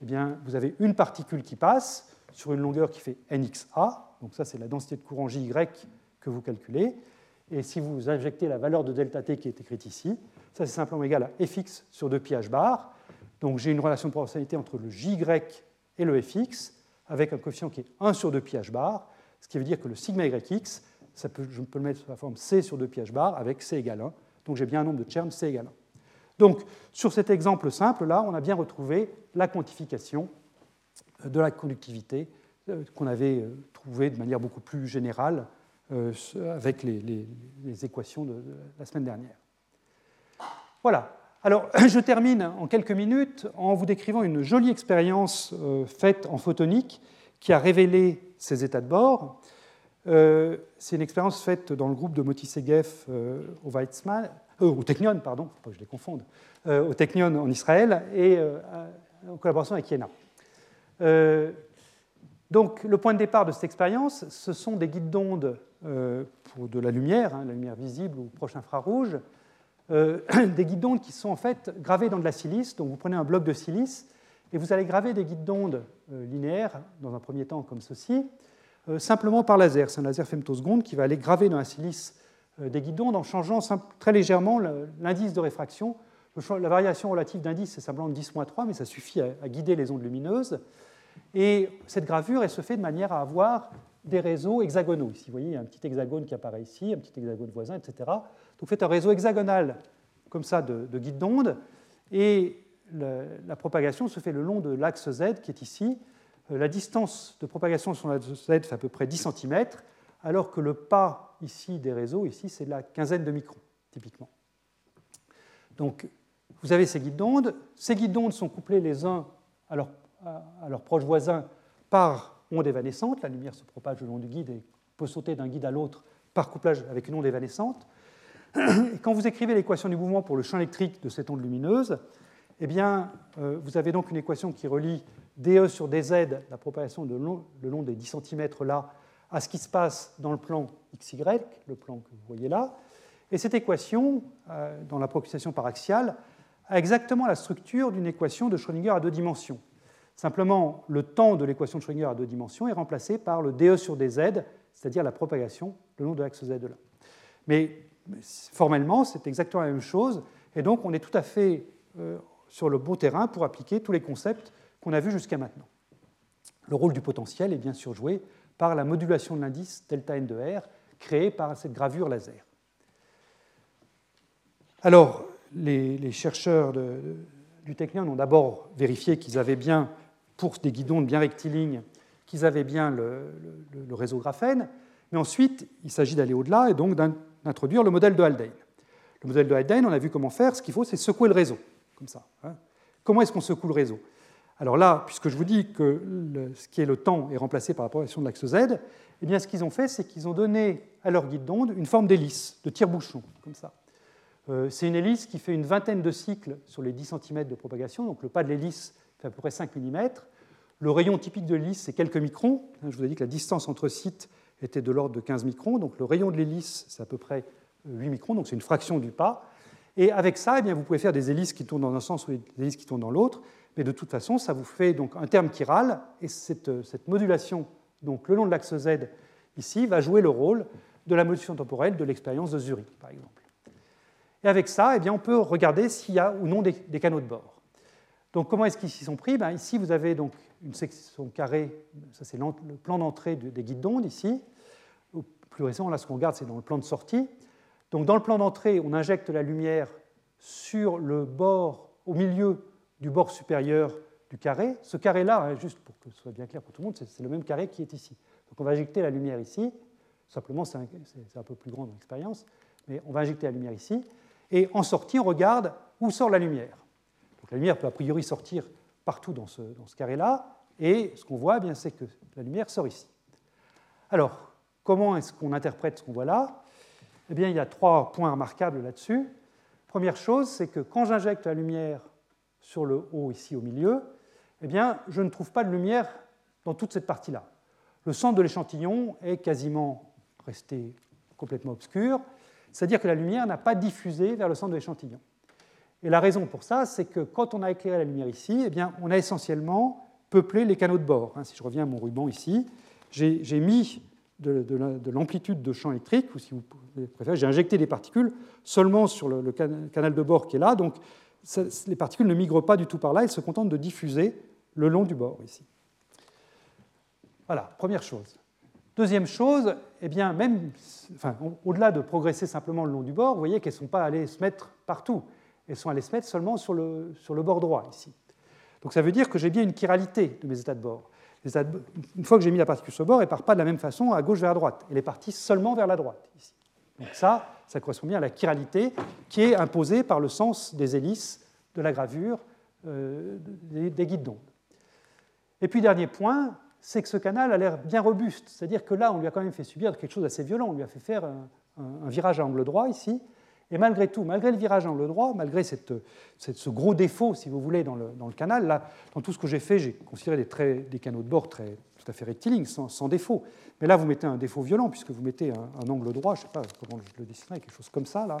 eh bien, vous avez une particule qui passe sur une longueur qui fait nxa, donc ça c'est la densité de courant JY que vous calculez. Et si vous injectez la valeur de delta t qui est écrite ici, ça c'est simplement égal à fx sur 2 pi h bar. Donc j'ai une relation de proportionnalité entre le jy et le fx, avec un coefficient qui est 1 sur 2 pi h bar, ce qui veut dire que le sigma yx, ça peut, je peux le mettre sous la forme c sur 2 pi h bar avec c égale 1. Donc j'ai bien un nombre de termes c égale 1. Donc sur cet exemple simple, là, on a bien retrouvé la quantification de la conductivité euh, qu'on avait euh, trouvée de manière beaucoup plus générale euh, avec les, équations de, la semaine dernière. Voilà. Alors, je termine en quelques minutes en vous décrivant une jolie expérience faite en photonique qui a révélé ces états de bord. C'est une expérience faite dans le groupe de Moti Segev au Weizmann, au Technion, pardon, faut pas que je les confonde, au Technion en Israël et en collaboration avec Iena. Donc, le point de départ de cette expérience, ce sont des guides d'ondes euh, pour de la lumière, hein, la lumière visible ou proche infrarouge, euh, des guides d'ondes qui sont en fait gravés dans de la silice. Donc, vous prenez un bloc de silice et vous allez graver des guides d'ondes euh, linéaires, dans un premier temps comme ceci, simplement par laser. C'est un laser femtoseconde qui va aller graver dans la silice des guides d'ondes en changeant très légèrement l'indice de réfraction. La variation relative d'indice, c'est simplement 10-3, mais ça suffit à guider les ondes lumineuses. Et cette gravure, elle se fait de manière à avoir des réseaux hexagonaux. Ici, vous voyez, il y a un petit hexagone qui apparaît ici, un petit hexagone voisin, etc. Donc vous faites un réseau hexagonal comme ça de, de guides d'onde, et la propagation se fait le long de l'axe Z qui est ici. Euh, la distance de propagation sur l'axe Z fait à peu près 10 cm, alors que le pas ici des réseaux, ici, c'est la quinzaine de microns, typiquement. Donc, vous avez ces guides d'onde. Ces guides d'onde sont couplés les uns à leurs, proches voisins par onde évanescente. La lumière se propage le long du guide et peut sauter d'un guide à l'autre par couplage avec une onde évanescente. Et quand vous écrivez l'équation du mouvement pour le champ électrique de cette onde lumineuse, eh bien, euh, vous avez donc une équation qui relie dE sur dz, la propagation de le long des 10 cm là, à ce qui se passe dans le plan xy, le plan que vous voyez là. Et cette équation, euh, dans la propagation par axiale, a exactement la structure d'une équation de Schrödinger à deux dimensions. Simplement, le temps de l'équation de Schrödinger à deux dimensions est remplacé par le dE sur dz, c'est-à-dire la propagation le long de l'axe z de là. Mais formellement, c'est exactement la même chose, et donc on est tout à fait euh, sur le beau terrain pour appliquer tous les concepts qu'on a vus jusqu'à maintenant. Le rôle du potentiel est bien sûr joué par la modulation de l'indice delta n de R créée par cette gravure laser. Alors, les, chercheurs du Technion ont d'abord vérifié qu'ils avaient bien, pour des guidons bien rectilignes, qu'ils avaient bien le, réseau graphène, mais ensuite, il s'agit d'aller au-delà et donc d'introduire le modèle de Haldane. Le modèle de Haldane, on a vu comment faire, ce qu'il faut, c'est secouer le réseau, comme ça. Hein. Comment est-ce qu'on secoue le réseau? Alors là, puisque je vous dis que ce qui est le temps est remplacé par la progression de l'axe Z, eh bien, ce qu'ils ont fait, c'est qu'ils ont donné à leur guide d'onde une forme d'hélice, de tire-bouchon, comme ça. Euh, c'est une hélice qui fait une vingtaine de cycles sur les 10 cm de propagation, donc le pas de l'hélice fait à peu près 5 mm. Le rayon typique de l'hélice, c'est quelques microns. Je vous ai dit que la distance entre sites était de l'ordre de 15 microns, donc le rayon de l'hélice, c'est à peu près 8 microns, donc c'est une fraction du pas. Et avec ça, eh bien, vous pouvez faire des hélices qui tournent dans un sens ou des hélices qui tournent dans l'autre, mais de toute façon, ça vous fait donc un terme chiral, et cette, modulation donc, le long de l'axe Z ici va jouer le rôle de la modulation temporelle de l'expérience de Zurich, par exemple. Et avec ça, eh bien, on peut regarder s'il y a ou non des, canaux de bord. Donc comment est-ce qu'ils s'y sont pris? Ben, Ici, vous avez donc une section carrée, ça c'est le plan d'entrée des guides d'onde ici. Au plus récent, là, ce qu'on regarde, c'est dans le plan de sortie. Donc dans le plan d'entrée, on injecte la lumière sur le bord, au milieu du bord supérieur du carré. Ce carré-là, hein, juste pour que ce soit bien clair pour tout le monde, c'est le même carré qui est ici. Donc on va injecter la lumière ici. Simplement, c'est un, peu plus grand dans l'expérience, mais on va injecter la lumière ici. Et en sortie, on regarde où sort la lumière. Donc la lumière peut a priori sortir partout dans ce, carré-là, et ce qu'on voit, eh c'est que la lumière sort ici. Alors, comment est-ce qu'on interprète ce qu'on voit là? Eh bien, il y a trois points remarquables là-dessus. Première chose, c'est que quand j'injecte la lumière sur le haut ici au milieu, eh bien, je ne trouve pas de lumière dans toute cette partie-là. Le centre de l'échantillon est quasiment resté complètement obscur, c'est-à-dire que la lumière n'a pas diffusé vers le centre de l'échantillon. Et la raison pour ça, c'est que quand on a éclairé la lumière ici, eh bien, on a essentiellement peuplé les canaux de bord. Hein, si je reviens à mon ruban ici, j'ai mis de, l'amplitude de champ électrique, ou si vous préférez, j'ai injecté des particules seulement sur le, canal de bord qui est là. Donc les particules ne migrent pas du tout par là, elles se contentent de diffuser le long du bord ici. Voilà, première chose. Deuxième chose, eh bien, même, enfin, au-delà de progresser simplement le long du bord, vous voyez qu'elles ne sont pas allées se mettre partout. Elles sont allées se mettre seulement sur le, sur le bord droit ici. Donc ça veut dire que j'ai bien une chiralité de mes états de bord. Une fois que j'ai mis la particule sur le bord, elle ne part pas de la même façon à gauche vers la droite. Elle est partie seulement vers la droite ici. Donc ça, ça correspond bien à la chiralité qui est imposée par le sens des hélices de la gravure euh, des, des guides d'onde. Et puis dernier point, c'est que ce canal a l'air bien robuste. C'est-à-dire que là, on lui a quand même fait subir quelque chose d'assez violent. On lui a fait faire un, virage à angle droit ici. Et malgré tout, malgré le virage à angle droit, malgré cette, ce gros défaut, si vous voulez, dans le, dans le canal, là, dans tout ce que j'ai fait, j'ai considéré des, canaux de bord très, tout à fait rectilignes, sans, défaut. Mais là, vous mettez un défaut violent, puisque vous mettez un, angle droit, je ne sais pas comment je le dessinerai, quelque chose comme ça, là.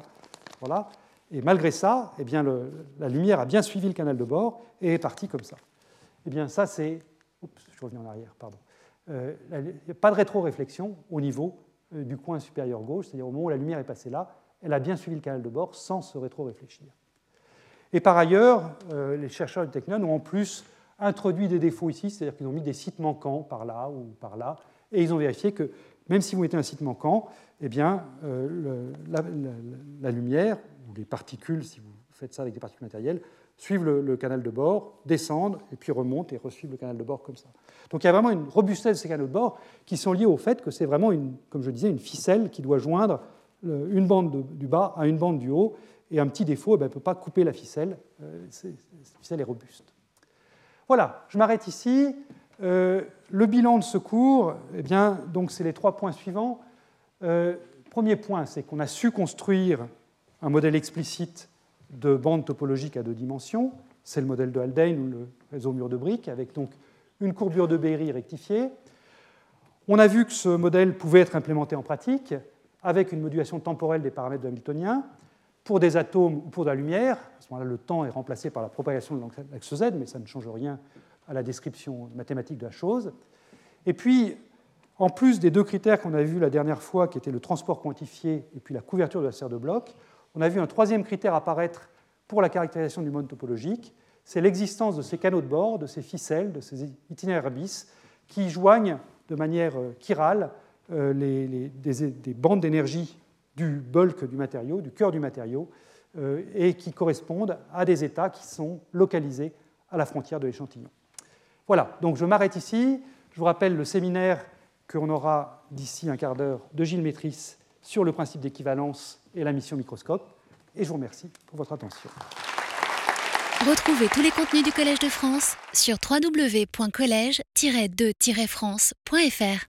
Voilà. Et malgré ça, eh bien, la lumière a bien suivi le canal de bord et est partie comme ça. Eh bien, ça, c'est je reviens en arrière, pardon. Il n'y a pas de rétro-réflexion au niveau euh, du coin supérieur gauche, c'est-à-dire au moment où la lumière est passée là, elle a bien suivi le canal de bord sans se rétro-réfléchir. Et par ailleurs, euh, les chercheurs du Technion ont en plus introduit des défauts ici, c'est-à-dire qu'ils ont mis des sites manquants par là ou par là, et ils ont vérifié que même si vous mettez un site manquant, eh bien, euh, la, lumière, ou les particules, si vous faites ça avec des particules matérielles, suivent le, canal de bord, descendent, et puis remontent et resuivent le canal de bord comme ça. Donc il y a vraiment une robustesse de ces canaux de bord qui sont liés au fait que c'est vraiment, une, comme je disais, une ficelle qui doit joindre une bande du bas à une bande du haut, et un petit défaut, eh ben, elle ne peut pas couper la ficelle. Euh, ficelle est robuste. Voilà, je m'arrête ici. Euh, le bilan de ce cours, eh bien, donc c'est les trois points suivants. Euh, premier point, c'est qu'on a su construire un modèle explicite de bande topologique à deux dimensions. C'est le modèle de Haldane ou le réseau mur de briques, avec donc une courbure de Berry rectifiée. On a vu que ce modèle pouvait être implémenté en pratique avec une modulation temporelle des paramètres de Hamiltonien pour des atomes ou pour de la lumière. À ce moment-là, le temps est remplacé par la propagation de l'axe Z, mais ça ne change rien à la description mathématique de la chose. Et puis, en plus des deux critères qu'on a vus la dernière fois, qui étaient le transport quantifié et puis la couverture de la serre de bloc, on a vu un troisième critère apparaître pour la caractérisation du mode topologique, c'est l'existence de ces canaux de bord, de ces ficelles, de ces itinéraires bis, qui joignent de manière euh, chirale euh, des, bandes d'énergie du bulk du matériau, du cœur du matériau, euh, et qui correspondent à des états qui sont localisés à la frontière de l'échantillon. Voilà, donc je m'arrête ici. Je vous rappelle le séminaire qu'on aura d'ici un quart d'heure de Gilles Métris sur le principe d'équivalence et la mission microscope. Et je vous remercie pour votre attention. Retrouvez tous les contenus du Collège de France sur www.colège-2-france.fr.